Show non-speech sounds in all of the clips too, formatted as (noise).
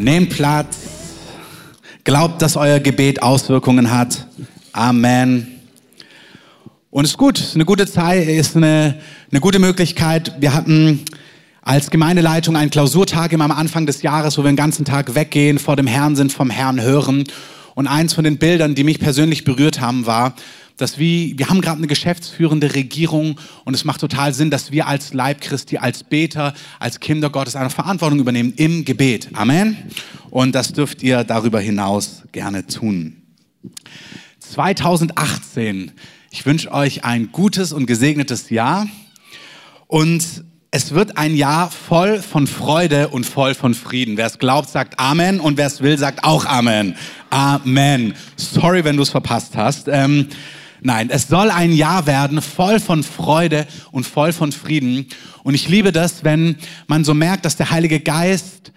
Nehmt Platz. Glaubt, dass euer Gebet Auswirkungen hat. Amen. Und es ist gut, eine gute Zeit, ist eine, eine gute Möglichkeit. Wir hatten als Gemeindeleitung einen Klausurtag immer am Anfang des Jahres, wo wir den ganzen Tag weggehen, vor dem Herrn sind, vom Herrn hören. Und eins von den Bildern, die mich persönlich berührt haben, war, dass wir, wir haben gerade eine geschäftsführende Regierung und es macht total Sinn, dass wir als Leib Christi, als Beter, als Kinder Gottes eine Verantwortung übernehmen im Gebet. Amen. Und das dürft ihr darüber hinaus gerne tun. 2018. Ich wünsche euch ein gutes und gesegnetes Jahr. Und es wird ein Jahr voll von Freude und voll von Frieden. Wer es glaubt, sagt Amen und wer es will, sagt auch Amen. Amen. Sorry, wenn du es verpasst hast. Ähm, Nein, es soll ein Jahr werden, voll von Freude und voll von Frieden. Und ich liebe das, wenn man so merkt, dass der Heilige Geist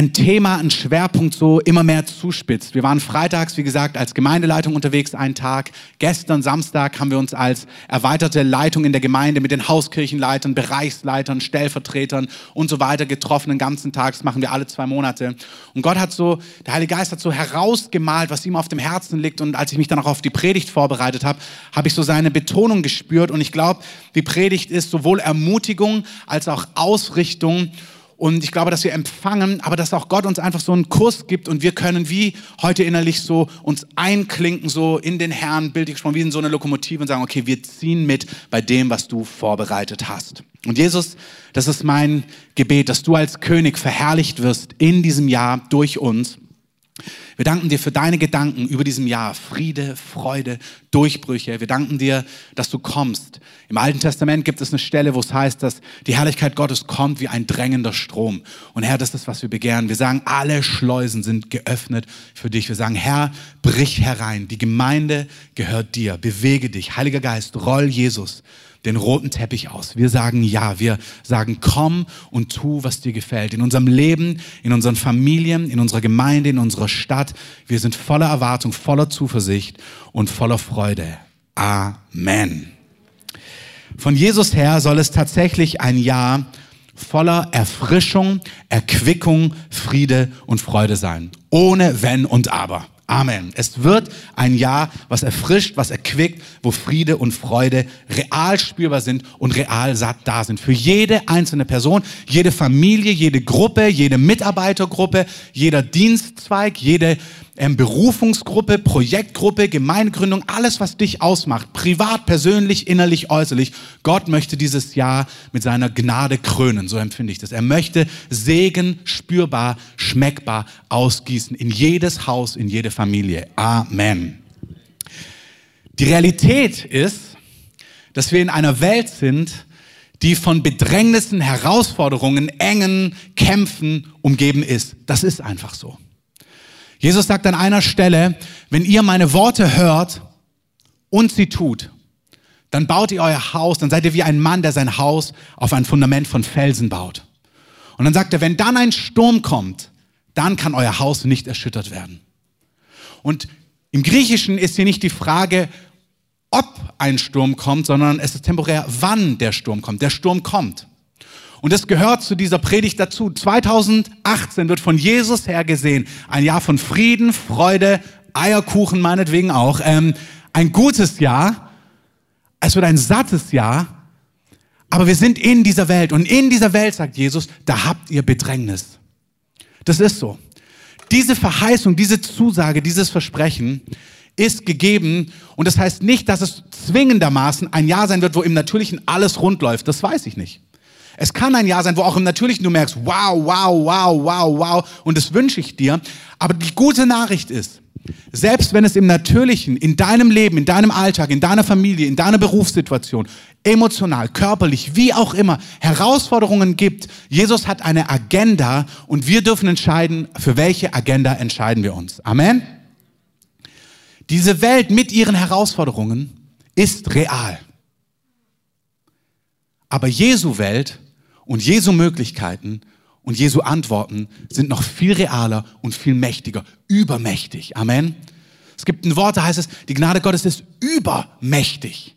ein Thema, ein Schwerpunkt so immer mehr zuspitzt. Wir waren freitags, wie gesagt, als Gemeindeleitung unterwegs einen Tag. Gestern Samstag haben wir uns als erweiterte Leitung in der Gemeinde mit den Hauskirchenleitern, Bereichsleitern, Stellvertretern und so weiter getroffen den ganzen Tag. Das machen wir alle zwei Monate. Und Gott hat so, der Heilige Geist hat so herausgemalt, was ihm auf dem Herzen liegt. Und als ich mich dann auch auf die Predigt vorbereitet habe, habe ich so seine Betonung gespürt. Und ich glaube, die Predigt ist sowohl Ermutigung als auch Ausrichtung. Und ich glaube, dass wir empfangen, aber dass auch Gott uns einfach so einen Kurs gibt und wir können wie heute innerlich so uns einklinken, so in den Herrn, bildlich gesprochen, wie in so eine Lokomotive und sagen, okay, wir ziehen mit bei dem, was du vorbereitet hast. Und Jesus, das ist mein Gebet, dass du als König verherrlicht wirst in diesem Jahr durch uns. Wir danken dir für deine Gedanken über diesem Jahr. Friede, Freude, Durchbrüche. Wir danken dir, dass du kommst. Im Alten Testament gibt es eine Stelle, wo es heißt, dass die Herrlichkeit Gottes kommt wie ein drängender Strom. Und Herr, das ist, was wir begehren. Wir sagen, alle Schleusen sind geöffnet für dich. Wir sagen, Herr, brich herein. Die Gemeinde gehört dir. Bewege dich. Heiliger Geist, roll Jesus den roten Teppich aus. Wir sagen ja, wir sagen komm und tu, was dir gefällt. In unserem Leben, in unseren Familien, in unserer Gemeinde, in unserer Stadt. Wir sind voller Erwartung, voller Zuversicht und voller Freude. Amen. Von Jesus her soll es tatsächlich ein Jahr voller Erfrischung, Erquickung, Friede und Freude sein. Ohne Wenn und Aber. Amen. Es wird ein Jahr, was erfrischt, was erquickt, wo Friede und Freude real spürbar sind und real satt da sind. Für jede einzelne Person, jede Familie, jede Gruppe, jede Mitarbeitergruppe, jeder Dienstzweig, jede ähm, Berufungsgruppe, Projektgruppe, Gemeindegründung, alles, was dich ausmacht, privat, persönlich, innerlich, äußerlich. Gott möchte dieses Jahr mit seiner Gnade krönen, so empfinde ich das. Er möchte Segen spürbar, schmeckbar ausgießen in jedes Haus, in jede Familie. Amen. Die Realität ist, dass wir in einer Welt sind, die von Bedrängnissen, Herausforderungen, engen Kämpfen umgeben ist. Das ist einfach so. Jesus sagt an einer Stelle, wenn ihr meine Worte hört und sie tut, dann baut ihr euer Haus, dann seid ihr wie ein Mann, der sein Haus auf ein Fundament von Felsen baut. Und dann sagt er, wenn dann ein Sturm kommt, dann kann euer Haus nicht erschüttert werden. Und im Griechischen ist hier nicht die Frage, ob ein Sturm kommt, sondern es ist temporär, wann der Sturm kommt. Der Sturm kommt. Und es gehört zu dieser Predigt dazu. 2018 wird von Jesus her gesehen ein Jahr von Frieden, Freude, Eierkuchen meinetwegen auch. Ähm, ein gutes Jahr. Es wird ein sattes Jahr. Aber wir sind in dieser Welt. Und in dieser Welt, sagt Jesus, da habt ihr Bedrängnis. Das ist so. Diese Verheißung, diese Zusage, dieses Versprechen ist gegeben. Und das heißt nicht, dass es zwingendermaßen ein Jahr sein wird, wo im Natürlichen alles rund läuft. Das weiß ich nicht. Es kann ein Jahr sein, wo auch im Natürlichen du merkst, wow, wow, wow, wow, wow, und das wünsche ich dir. Aber die gute Nachricht ist, selbst wenn es im Natürlichen, in deinem Leben, in deinem Alltag, in deiner Familie, in deiner Berufssituation, emotional, körperlich, wie auch immer, Herausforderungen gibt, Jesus hat eine Agenda und wir dürfen entscheiden, für welche Agenda entscheiden wir uns. Amen. Diese Welt mit ihren Herausforderungen ist real. Aber Jesu Welt und Jesu Möglichkeiten und Jesu Antworten sind noch viel realer und viel mächtiger, übermächtig. Amen. Es gibt ein Wort, da heißt es, die Gnade Gottes ist übermächtig.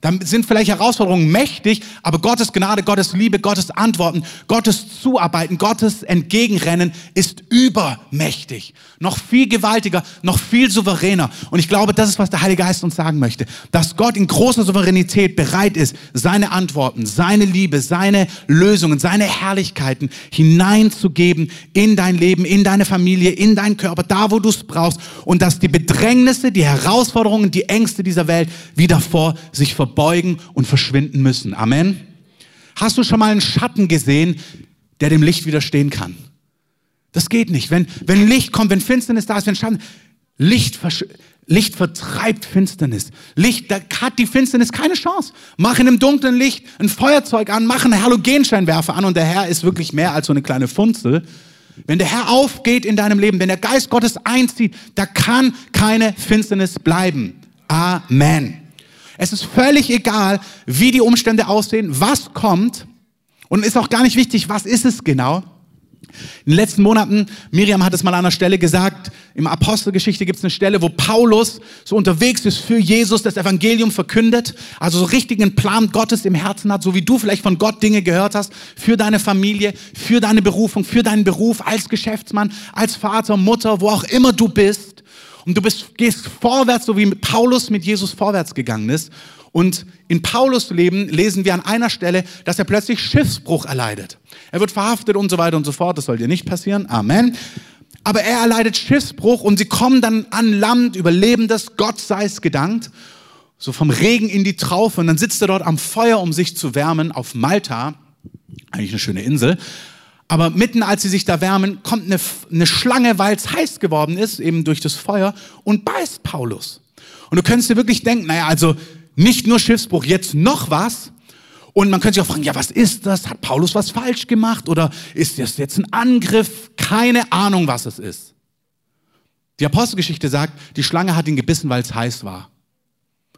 Dann sind vielleicht Herausforderungen mächtig, aber Gottes Gnade, Gottes Liebe, Gottes Antworten, Gottes Zuarbeiten, Gottes Entgegenrennen ist übermächtig. Noch viel gewaltiger, noch viel souveräner. Und ich glaube, das ist, was der Heilige Geist uns sagen möchte. Dass Gott in großer Souveränität bereit ist, seine Antworten, seine Liebe, seine Lösungen, seine Herrlichkeiten hineinzugeben in dein Leben, in deine Familie, in deinen Körper, da wo du es brauchst. Und dass die Bedrängnisse, die Herausforderungen, die Ängste dieser Welt wieder vor sich verbinden verbeugen und verschwinden müssen. Amen. Hast du schon mal einen Schatten gesehen, der dem Licht widerstehen kann? Das geht nicht. Wenn, wenn Licht kommt, wenn Finsternis da ist, wenn Schatten, Licht, Licht vertreibt Finsternis. Licht, da hat die Finsternis keine Chance. Mach in einem dunklen Licht ein Feuerzeug an, mach einen Halogenscheinwerfer an und der Herr ist wirklich mehr als so eine kleine Funzel. Wenn der Herr aufgeht in deinem Leben, wenn der Geist Gottes einzieht, da kann keine Finsternis bleiben. Amen. Es ist völlig egal, wie die Umstände aussehen, was kommt. Und ist auch gar nicht wichtig, was ist es genau. In den letzten Monaten, Miriam hat es mal an einer Stelle gesagt, im Apostelgeschichte gibt es eine Stelle, wo Paulus so unterwegs ist für Jesus, das Evangelium verkündet, also so richtigen Plan Gottes im Herzen hat, so wie du vielleicht von Gott Dinge gehört hast, für deine Familie, für deine Berufung, für deinen Beruf als Geschäftsmann, als Vater, Mutter, wo auch immer du bist und du bist, gehst vorwärts, so wie Paulus mit Jesus vorwärts gegangen ist. Und in Paulus Leben lesen wir an einer Stelle, dass er plötzlich Schiffsbruch erleidet. Er wird verhaftet und so weiter und so fort. Das soll dir nicht passieren. Amen. Aber er erleidet Schiffsbruch und sie kommen dann an Land, überleben das, Gott sei es gedankt. So vom Regen in die Traufe und dann sitzt er dort am Feuer, um sich zu wärmen auf Malta. Eigentlich eine schöne Insel. Aber mitten als sie sich da wärmen, kommt eine, eine Schlange, weil es heiß geworden ist, eben durch das Feuer, und beißt Paulus. Und du könntest dir wirklich denken, naja, also nicht nur Schiffsbruch, jetzt noch was. Und man könnte sich auch fragen, ja, was ist das? Hat Paulus was falsch gemacht? Oder ist das jetzt ein Angriff? Keine Ahnung, was es ist. Die Apostelgeschichte sagt, die Schlange hat ihn gebissen, weil es heiß war.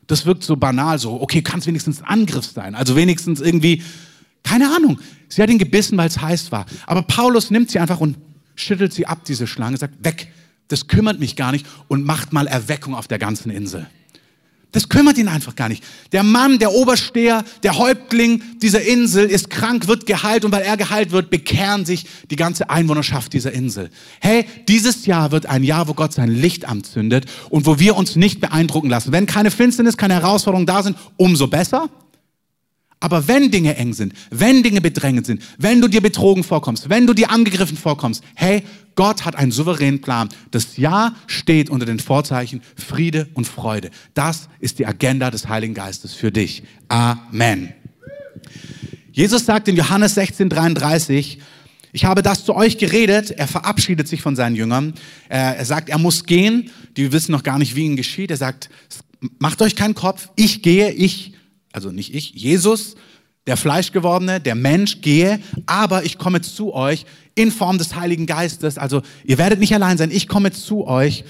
Das wirkt so banal, so, okay, kann es wenigstens ein Angriff sein. Also wenigstens irgendwie, keine Ahnung. Sie hat ihn gebissen, weil es heiß war. Aber Paulus nimmt sie einfach und schüttelt sie ab, diese Schlange, sagt, weg, das kümmert mich gar nicht und macht mal Erweckung auf der ganzen Insel. Das kümmert ihn einfach gar nicht. Der Mann, der Obersteher, der Häuptling dieser Insel ist krank, wird geheilt und weil er geheilt wird, bekehren sich die ganze Einwohnerschaft dieser Insel. Hey, dieses Jahr wird ein Jahr, wo Gott sein Licht anzündet und wo wir uns nicht beeindrucken lassen. Wenn keine Finsternis, keine Herausforderungen da sind, umso besser. Aber wenn Dinge eng sind, wenn Dinge bedrängend sind, wenn du dir betrogen vorkommst, wenn du dir angegriffen vorkommst, hey, Gott hat einen souveränen Plan. Das Ja steht unter den Vorzeichen Friede und Freude. Das ist die Agenda des Heiligen Geistes für dich. Amen. Jesus sagt in Johannes 16, 33, ich habe das zu euch geredet. Er verabschiedet sich von seinen Jüngern. Er, sagt, er muss gehen. Die wissen noch gar nicht, wie ihm geschieht. Er sagt, macht euch keinen Kopf. Ich gehe, ich also nicht ich, Jesus, der Fleischgewordene, der Mensch, gehe, aber ich komme zu euch in Form des Heiligen Geistes. Also ihr werdet nicht allein sein, ich komme zu euch.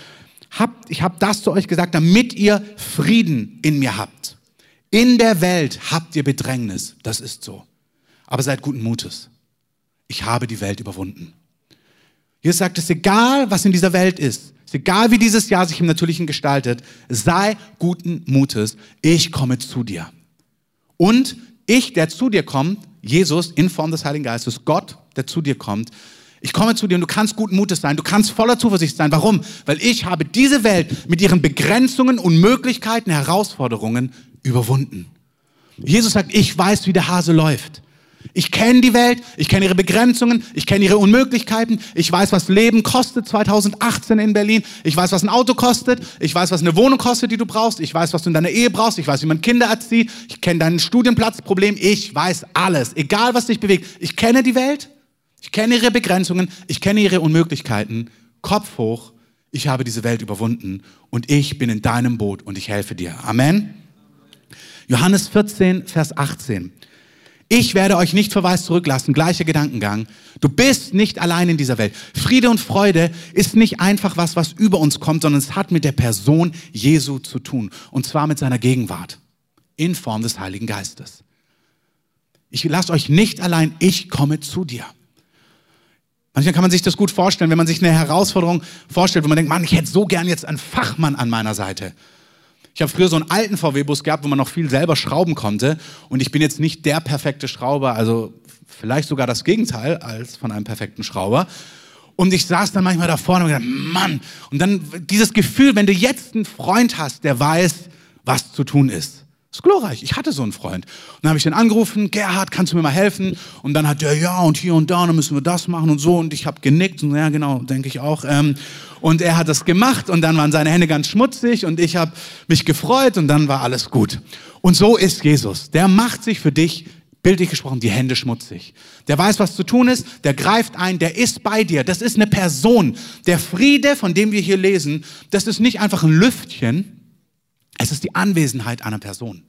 Habt, ich habe das zu euch gesagt, damit ihr Frieden in mir habt. In der Welt habt ihr Bedrängnis, das ist so. Aber seid guten Mutes. Ich habe die Welt überwunden. Jesus sagt, es ist egal, was in dieser Welt ist. Es ist egal, wie dieses Jahr sich im Natürlichen gestaltet. Sei guten Mutes. Ich komme zu dir. Und ich, der zu dir kommt, Jesus in Form des Heiligen Geistes, Gott, der zu dir kommt, ich komme zu dir und du kannst guten Mutes sein, du kannst voller Zuversicht sein. Warum? Weil ich habe diese Welt mit ihren Begrenzungen, Unmöglichkeiten, Herausforderungen überwunden. Jesus sagt, ich weiß, wie der Hase läuft. Ich kenne die Welt, ich kenne ihre Begrenzungen, ich kenne ihre Unmöglichkeiten, ich weiß, was Leben kostet 2018 in Berlin, ich weiß, was ein Auto kostet, ich weiß, was eine Wohnung kostet, die du brauchst, ich weiß, was du in deiner Ehe brauchst, ich weiß, wie man Kinder erzieht, ich kenne dein Studienplatzproblem, ich weiß alles, egal was dich bewegt. Ich kenne die Welt, ich kenne ihre Begrenzungen, ich kenne ihre Unmöglichkeiten. Kopf hoch, ich habe diese Welt überwunden und ich bin in deinem Boot und ich helfe dir. Amen. Johannes 14, Vers 18. Ich werde euch nicht verwaist zurücklassen. Gleicher Gedankengang. Du bist nicht allein in dieser Welt. Friede und Freude ist nicht einfach was, was über uns kommt, sondern es hat mit der Person Jesu zu tun. Und zwar mit seiner Gegenwart. In Form des Heiligen Geistes. Ich lasse euch nicht allein. Ich komme zu dir. Manchmal kann man sich das gut vorstellen, wenn man sich eine Herausforderung vorstellt, wo man denkt, Mann, ich hätte so gern jetzt einen Fachmann an meiner Seite. Ich habe früher so einen alten VW-Bus gehabt, wo man noch viel selber schrauben konnte. Und ich bin jetzt nicht der perfekte Schrauber, also vielleicht sogar das Gegenteil als von einem perfekten Schrauber. Und ich saß dann manchmal da vorne und gedacht, Mann, und dann dieses Gefühl, wenn du jetzt einen Freund hast, der weiß, was zu tun ist. Ist glorreich. Ich hatte so einen Freund. Und dann habe ich den angerufen, Gerhard, kannst du mir mal helfen? Und dann hat der, ja, und hier und da, und dann müssen wir das machen und so. Und ich habe genickt und ja, genau, denke ich auch. Ähm, und er hat das gemacht und dann waren seine Hände ganz schmutzig und ich habe mich gefreut und dann war alles gut. Und so ist Jesus. Der macht sich für dich bildlich gesprochen, die Hände schmutzig. Der weiß, was zu tun ist, der greift ein, der ist bei dir. Das ist eine Person. Der Friede, von dem wir hier lesen, das ist nicht einfach ein Lüftchen, es ist die Anwesenheit einer Person.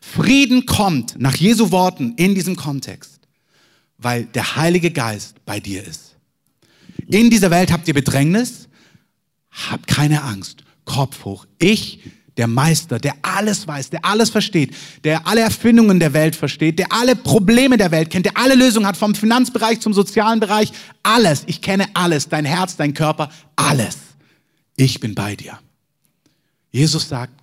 Frieden kommt nach Jesu Worten in diesem Kontext, weil der Heilige Geist bei dir ist. In dieser Welt habt ihr Bedrängnis, habt keine Angst, Kopf hoch. Ich, der Meister, der alles weiß, der alles versteht, der alle Erfindungen der Welt versteht, der alle Probleme der Welt kennt, der alle Lösungen hat, vom Finanzbereich zum sozialen Bereich, alles. Ich kenne alles, dein Herz, dein Körper, alles. Ich bin bei dir. Jesus sagt,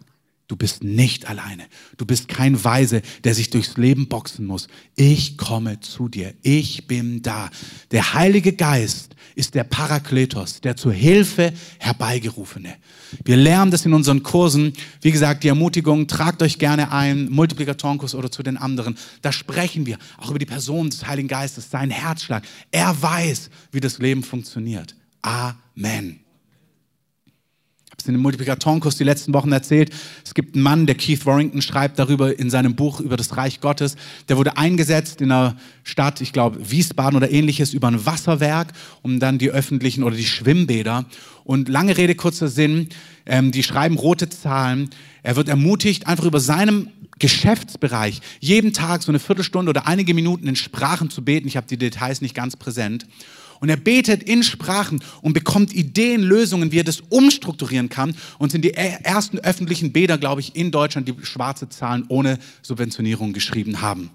du bist nicht alleine. Du bist kein Weise, der sich durchs Leben boxen muss. Ich komme zu dir. Ich bin da. Der Heilige Geist ist der Parakletos, der zur Hilfe herbeigerufene. Wir lernen das in unseren Kursen. Wie gesagt, die Ermutigung, tragt euch gerne ein, Multiplikatorenkurs oder zu den anderen. Da sprechen wir auch über die Person des Heiligen Geistes, seinen Herzschlag. Er weiß, wie das Leben funktioniert. Amen in dem Multiplikatorenkurs die letzten Wochen erzählt. Es gibt einen Mann, der Keith Warrington schreibt darüber in seinem Buch über das Reich Gottes. Der wurde eingesetzt in einer Stadt, ich glaube Wiesbaden oder ähnliches, über ein Wasserwerk, um dann die öffentlichen oder die Schwimmbäder. Und lange Rede, kurzer Sinn, ähm, die schreiben rote Zahlen. Er wird ermutigt, einfach über seinem Geschäftsbereich jeden Tag so eine Viertelstunde oder einige Minuten in Sprachen zu beten. Ich habe die Details nicht ganz präsent. Und er betet in Sprachen und bekommt Ideen, Lösungen, wie er das umstrukturieren kann. Und sind die ersten öffentlichen Bäder, glaube ich, in Deutschland, die schwarze Zahlen ohne Subventionierung geschrieben haben.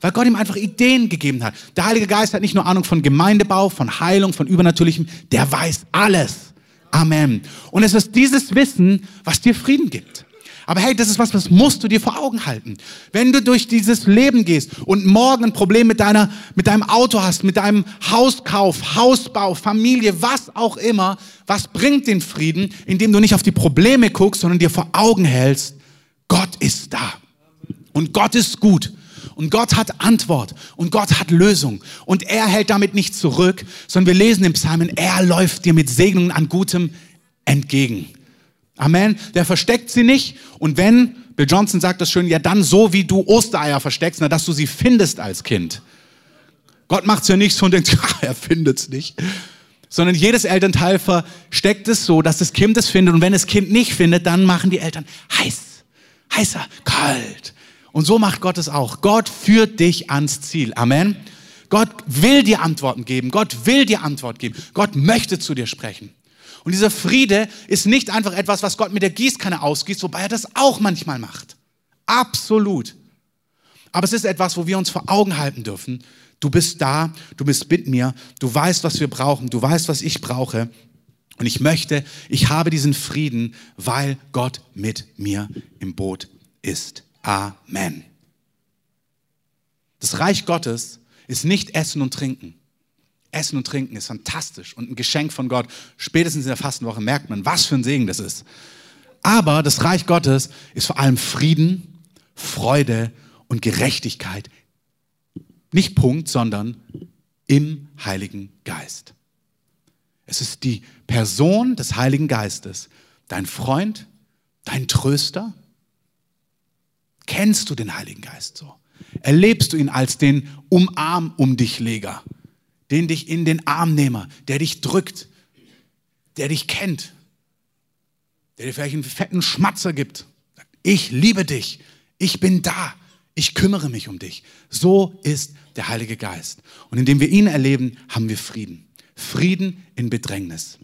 Weil Gott ihm einfach Ideen gegeben hat. Der Heilige Geist hat nicht nur Ahnung von Gemeindebau, von Heilung, von Übernatürlichem, der weiß alles. Amen. Und es ist dieses Wissen, was dir Frieden gibt. Aber hey, das ist was, das musst du dir vor Augen halten. Wenn du durch dieses Leben gehst und morgen ein Problem mit deiner, mit deinem Auto hast, mit deinem Hauskauf, Hausbau, Familie, was auch immer, was bringt den Frieden, indem du nicht auf die Probleme guckst, sondern dir vor Augen hältst, Gott ist da. Und Gott ist gut. Und Gott hat Antwort. Und Gott hat Lösung. Und er hält damit nicht zurück, sondern wir lesen im Psalmen, er läuft dir mit Segnungen an Gutem entgegen. Amen. Der versteckt sie nicht. Und wenn, Bill Johnson sagt das schön, ja dann so, wie du Ostereier versteckst, na, dass du sie findest als Kind. Gott macht's ja nicht so und denkt, (laughs) ach, er findet's nicht. Sondern jedes Elternteil versteckt es so, dass das Kind es findet. Und wenn das Kind nicht findet, dann machen die Eltern heiß, heißer, kalt. Und so macht Gott es auch. Gott führt dich ans Ziel. Amen. Gott will dir Antworten geben. Gott will dir Antwort geben. Gott möchte zu dir sprechen. Und dieser Friede ist nicht einfach etwas, was Gott mit der Gießkanne ausgießt, wobei er das auch manchmal macht. Absolut. Aber es ist etwas, wo wir uns vor Augen halten dürfen. Du bist da, du bist mit mir, du weißt, was wir brauchen, du weißt, was ich brauche. Und ich möchte, ich habe diesen Frieden, weil Gott mit mir im Boot ist. Amen. Das Reich Gottes ist nicht Essen und Trinken. Essen und Trinken ist fantastisch und ein Geschenk von Gott. Spätestens in der Fastenwoche merkt man, was für ein Segen das ist. Aber das Reich Gottes ist vor allem Frieden, Freude und Gerechtigkeit. Nicht Punkt, sondern im Heiligen Geist. Es ist die Person des Heiligen Geistes, dein Freund, dein Tröster. Kennst du den Heiligen Geist so? Erlebst du ihn als den Umarm um dich Leger? Den dich in den Arm nehme, der dich drückt, der dich kennt, der dir vielleicht einen fetten Schmatzer gibt. Ich liebe dich, ich bin da, ich kümmere mich um dich. So ist der Heilige Geist. Und indem wir ihn erleben, haben wir Frieden. Frieden in Bedrängnis.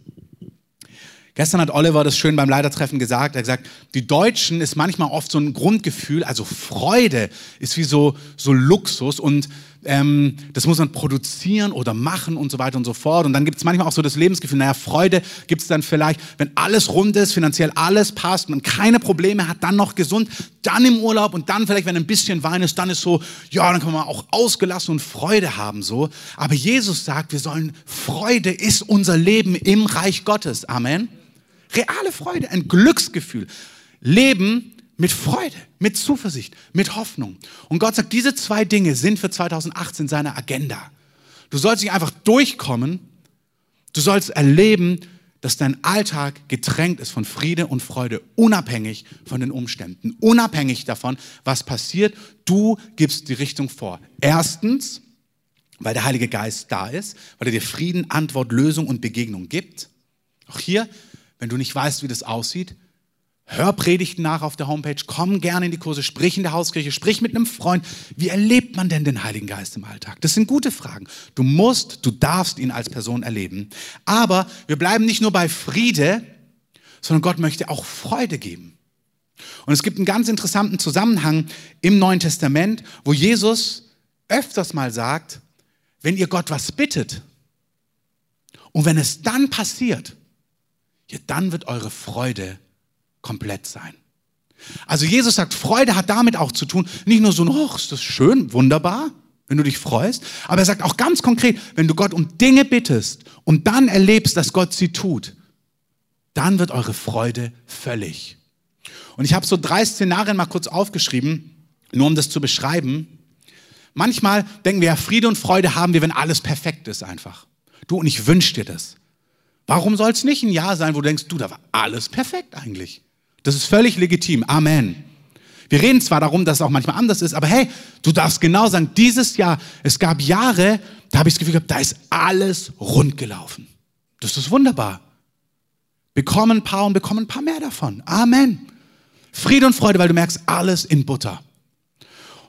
Gestern hat Oliver das schön beim Leitertreffen gesagt. Er hat gesagt, die Deutschen ist manchmal oft so ein Grundgefühl, also Freude ist wie so, so Luxus und ähm, das muss man produzieren oder machen und so weiter und so fort. Und dann gibt es manchmal auch so das Lebensgefühl, naja, Freude gibt es dann vielleicht, wenn alles rund ist, finanziell alles passt, man keine Probleme hat, dann noch gesund, dann im Urlaub und dann vielleicht, wenn ein bisschen Wein ist, dann ist so, ja, dann kann man auch ausgelassen und Freude haben so. Aber Jesus sagt, wir sollen, Freude ist unser Leben im Reich Gottes. Amen. Reale Freude, ein Glücksgefühl. Leben mit Freude, mit Zuversicht, mit Hoffnung. Und Gott sagt, diese zwei Dinge sind für 2018 seine Agenda. Du sollst nicht einfach durchkommen, du sollst erleben, dass dein Alltag getränkt ist von Friede und Freude, unabhängig von den Umständen, unabhängig davon, was passiert. Du gibst die Richtung vor. Erstens, weil der Heilige Geist da ist, weil er dir Frieden, Antwort, Lösung und Begegnung gibt. Auch hier, wenn du nicht weißt, wie das aussieht, Hör Predigten nach auf der Homepage, komm gerne in die Kurse, sprich in der Hauskirche, sprich mit einem Freund. Wie erlebt man denn den Heiligen Geist im Alltag? Das sind gute Fragen. Du musst, du darfst ihn als Person erleben. Aber wir bleiben nicht nur bei Friede, sondern Gott möchte auch Freude geben. Und es gibt einen ganz interessanten Zusammenhang im Neuen Testament, wo Jesus öfters mal sagt, wenn ihr Gott was bittet und wenn es dann passiert, ja, dann wird eure Freude komplett sein. Also Jesus sagt, Freude hat damit auch zu tun, nicht nur so, oh, ist das schön, wunderbar, wenn du dich freust, aber er sagt auch ganz konkret, wenn du Gott um Dinge bittest und dann erlebst, dass Gott sie tut, dann wird eure Freude völlig. Und ich habe so drei Szenarien mal kurz aufgeschrieben, nur um das zu beschreiben. Manchmal denken wir ja, Friede und Freude haben wir, wenn alles perfekt ist einfach. Du, und ich wünsche dir das. Warum soll es nicht ein Jahr sein, wo du denkst, du, da war alles perfekt eigentlich? Das ist völlig legitim. Amen. Wir reden zwar darum, dass es auch manchmal anders ist, aber hey, du darfst genau sagen, dieses Jahr, es gab Jahre, da habe ich das Gefühl gehabt, da ist alles rund gelaufen. Das ist wunderbar. Bekommen ein paar und bekommen ein paar mehr davon. Amen. Friede und Freude, weil du merkst, alles in Butter.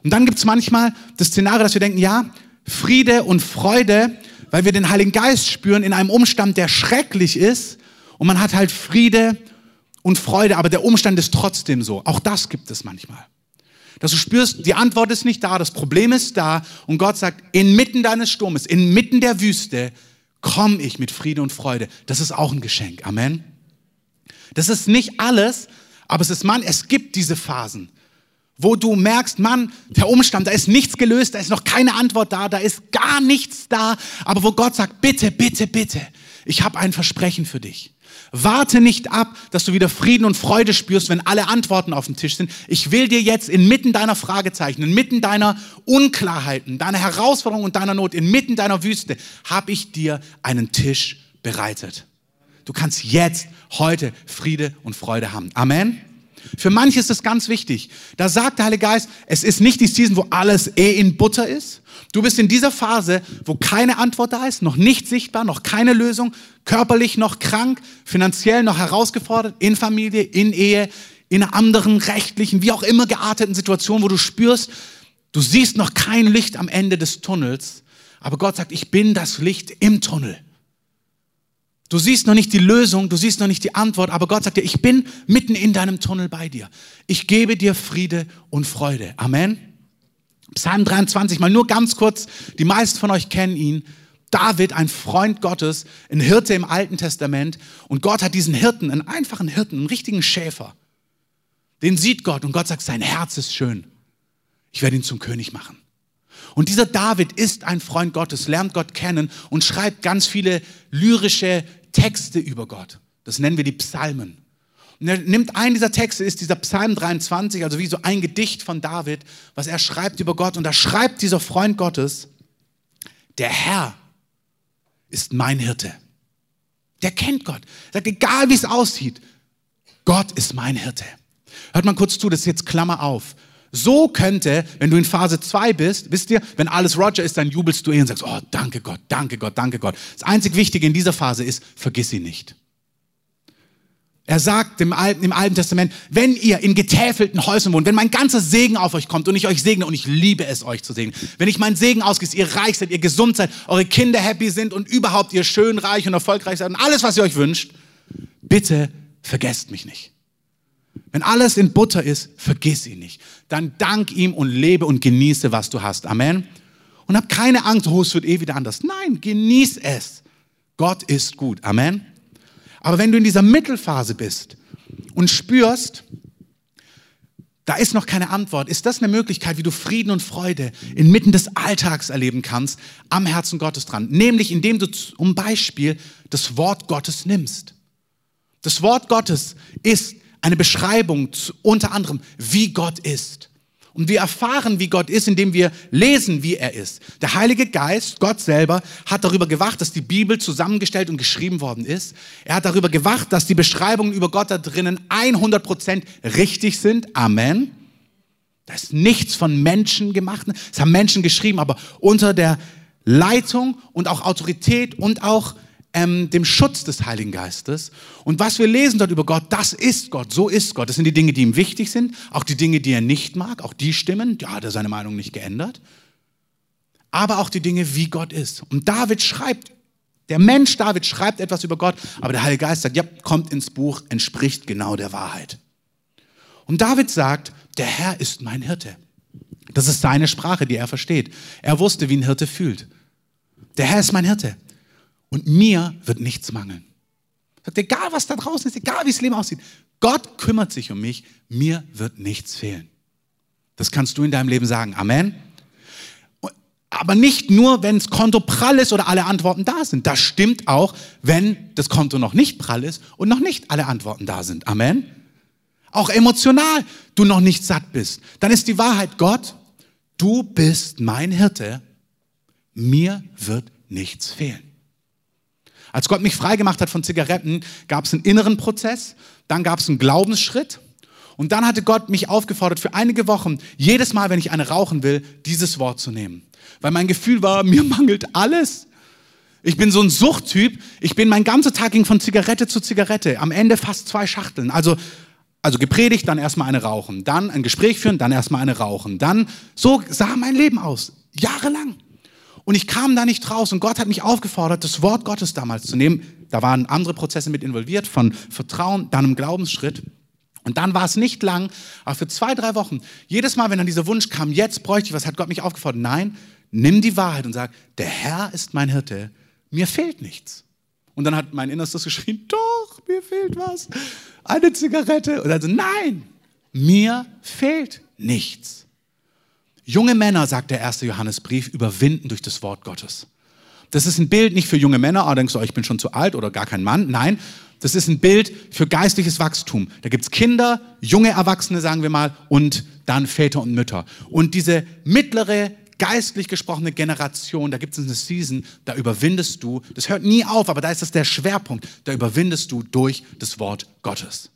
Und dann gibt es manchmal das Szenario, dass wir denken, ja, Friede und Freude, weil wir den Heiligen Geist spüren in einem Umstand, der schrecklich ist. Und man hat halt Friede und Freude, aber der Umstand ist trotzdem so. Auch das gibt es manchmal. Dass du spürst, die Antwort ist nicht da, das Problem ist da und Gott sagt, inmitten deines Sturmes, inmitten der Wüste, komme ich mit Friede und Freude. Das ist auch ein Geschenk. Amen. Das ist nicht alles, aber es ist, Mann, es gibt diese Phasen, wo du merkst, Mann, der Umstand, da ist nichts gelöst, da ist noch keine Antwort da, da ist gar nichts da, aber wo Gott sagt, bitte, bitte, bitte, ich habe ein Versprechen für dich. Warte nicht ab, dass du wieder Frieden und Freude spürst, wenn alle Antworten auf dem Tisch sind. Ich will dir jetzt inmitten deiner Fragezeichen, inmitten deiner Unklarheiten, deiner Herausforderung und deiner Not, inmitten deiner Wüste, habe ich dir einen Tisch bereitet. Du kannst jetzt, heute Friede und Freude haben. Amen. Für manche ist es ganz wichtig. Da sagt der Heilige Geist, es ist nicht die Season, wo alles eh in Butter ist. Du bist in dieser Phase, wo keine Antwort da ist, noch nicht sichtbar, noch keine Lösung, körperlich noch krank, finanziell noch herausgefordert, in Familie, in Ehe, in einer anderen rechtlichen, wie auch immer gearteten Situation, wo du spürst, du siehst noch kein Licht am Ende des Tunnels. Aber Gott sagt, ich bin das Licht im Tunnel. Du siehst noch nicht die Lösung, du siehst noch nicht die Antwort, aber Gott sagt dir, ich bin mitten in deinem Tunnel bei dir. Ich gebe dir Friede und Freude. Amen. Psalm 23, mal nur ganz kurz, die meisten von euch kennen ihn. David, ein Freund Gottes, ein Hirte im Alten Testament. Und Gott hat diesen Hirten, einen einfachen Hirten, einen richtigen Schäfer. Den sieht Gott und Gott sagt, sein Herz ist schön. Ich werde ihn zum König machen. Und dieser David ist ein Freund Gottes, lernt Gott kennen und schreibt ganz viele lyrische Texte über Gott. Das nennen wir die Psalmen. Und er nimmt einen dieser Texte, ist dieser Psalm 23, also wie so ein Gedicht von David, was er schreibt über Gott. Und da schreibt dieser Freund Gottes, der Herr ist mein Hirte. Der kennt Gott. Sagt, egal wie es aussieht, Gott ist mein Hirte. Hört mal kurz zu, das ist jetzt Klammer auf. So könnte, wenn du in Phase 2 bist, wisst ihr, wenn alles Roger ist, dann jubelst du eh und sagst, oh, danke Gott, danke Gott, danke Gott. Das einzig Wichtige in dieser Phase ist, vergiss ihn nicht. Er sagt im Alten, im Alten Testament, wenn ihr in getäfelten Häusern wohnt, wenn mein ganzer Segen auf euch kommt und ich euch segne und ich liebe es, euch zu segnen, wenn ich meinen Segen ausgieße, ihr reich seid, ihr gesund seid, eure Kinder happy sind und überhaupt ihr schön, reich und erfolgreich seid und alles, was ihr euch wünscht, bitte vergesst mich nicht. Wenn alles in Butter ist, vergiss ihn nicht. Dann dank ihm und lebe und genieße, was du hast. Amen. Und hab keine Angst, oh, es wird eh wieder anders. Nein, genieß es. Gott ist gut. Amen. Aber wenn du in dieser Mittelphase bist und spürst, da ist noch keine Antwort. Ist das eine Möglichkeit, wie du Frieden und Freude inmitten des Alltags erleben kannst, am Herzen Gottes dran? Nämlich indem du zum Beispiel das Wort Gottes nimmst. Das Wort Gottes ist eine Beschreibung unter anderem, wie Gott ist. Und wir erfahren, wie Gott ist, indem wir lesen, wie er ist. Der Heilige Geist, Gott selber, hat darüber gewacht, dass die Bibel zusammengestellt und geschrieben worden ist. Er hat darüber gewacht, dass die Beschreibungen über Gott da drinnen 100% richtig sind. Amen. Da ist nichts von Menschen gemacht. Es haben Menschen geschrieben, aber unter der Leitung und auch Autorität und auch ähm, dem Schutz des Heiligen Geistes. Und was wir lesen dort über Gott, das ist Gott, so ist Gott. Das sind die Dinge, die ihm wichtig sind, auch die Dinge, die er nicht mag, auch die stimmen, ja, hat er seine Meinung nicht geändert. Aber auch die Dinge, wie Gott ist. Und David schreibt, der Mensch David schreibt etwas über Gott, aber der Heilige Geist sagt, ja, kommt ins Buch, entspricht genau der Wahrheit. Und David sagt, der Herr ist mein Hirte. Das ist seine Sprache, die er versteht. Er wusste, wie ein Hirte fühlt. Der Herr ist mein Hirte und mir wird nichts mangeln. Sagt, egal was da draußen ist, egal wie das Leben aussieht, Gott kümmert sich um mich, mir wird nichts fehlen. Das kannst du in deinem Leben sagen. Amen. Aber nicht nur, wenn das Konto prall ist oder alle Antworten da sind. Das stimmt auch, wenn das Konto noch nicht prall ist und noch nicht alle Antworten da sind. Amen. Auch emotional du noch nicht satt bist. Dann ist die Wahrheit, Gott, du bist mein Hirte, mir wird nichts fehlen. Als Gott mich freigemacht hat von Zigaretten, gab es einen inneren Prozess, dann gab es einen Glaubensschritt und dann hatte Gott mich aufgefordert, für einige Wochen, jedes Mal, wenn ich eine rauchen will, dieses Wort zu nehmen. Weil mein Gefühl war, (laughs) mir mangelt alles. Ich bin so ein Suchttyp. Ich bin mein ganzer Tag ging von Zigarette zu Zigarette. Am Ende fast zwei Schachteln. Also, also gepredigt, dann erstmal eine rauchen. Dann ein Gespräch führen, dann erstmal eine rauchen. Dann, so sah mein Leben aus. Jahrelang. Und ich kam da nicht raus und Gott hat mich aufgefordert, das Wort Gottes damals zu nehmen. Da waren andere Prozesse mit involviert, von Vertrauen, dann einem Glaubensschritt. Und dann war es nicht lang, aber für zwei, drei Wochen, jedes Mal, wenn dann dieser Wunsch kam, jetzt bräuchte ich was, hat Gott mich aufgefordert, nein, nimm die Wahrheit und sag, der Herr ist mein Hirte, mir fehlt nichts. Und dann hat mein Innerstes geschrien, doch, mir fehlt was, eine Zigarette. Und also, nein, mir fehlt nichts. Junge Männer, sagt der erste Johannesbrief, überwinden durch das Wort Gottes. Das ist ein Bild nicht für junge Männer, ah, denkst du, ich bin schon zu alt oder gar kein Mann. Nein, das ist ein Bild für geistliches Wachstum. Da gibt's Kinder, junge Erwachsene, sagen wir mal, und dann Väter und Mütter. Und diese mittlere, geistlich gesprochene Generation, da gibt es eine Season, da überwindest du, das hört nie auf, aber da ist das der Schwerpunkt, da überwindest du durch das Wort Gottes.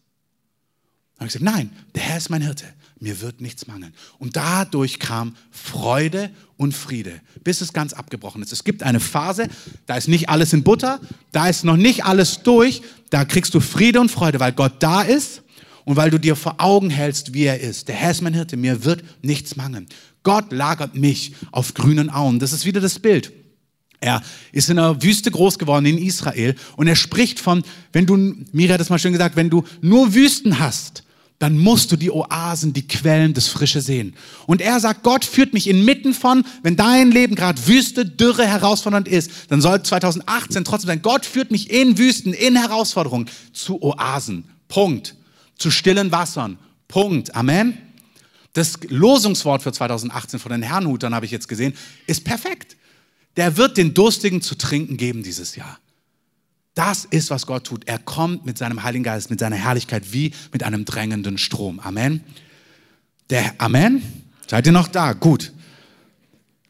Da habe ich gesagt, nein, der Herr ist mein Hirte mir wird nichts mangeln. Und dadurch kam Freude und Friede, bis es ganz abgebrochen ist. Es gibt eine Phase, da ist nicht alles in Butter, da ist noch nicht alles durch, da kriegst du Friede und Freude, weil Gott da ist und weil du dir vor Augen hältst, wie er ist. Der Herr ist mein Hirte, mir wird nichts mangeln. Gott lagert mich auf grünen Auen. Das ist wieder das Bild. Er ist in der Wüste groß geworden in Israel und er spricht von, wenn du, Mira hat es mal schön gesagt, wenn du nur Wüsten hast, dann musst du die Oasen, die Quellen, das Frische sehen. Und er sagt, Gott führt mich inmitten von, wenn dein Leben gerade Wüste, Dürre, herausfordernd ist, dann soll 2018 trotzdem sein, Gott führt mich in Wüsten, in Herausforderungen zu Oasen. Punkt. Zu stillen Wassern. Punkt. Amen. Das Losungswort für 2018 von den Herrnhutern habe ich jetzt gesehen, ist perfekt. Der wird den Durstigen zu trinken geben dieses Jahr. Das ist, was Gott tut. Er kommt mit seinem Heiligen Geist, mit seiner Herrlichkeit wie mit einem drängenden Strom. Amen. Der, Amen. Seid ihr noch da? Gut.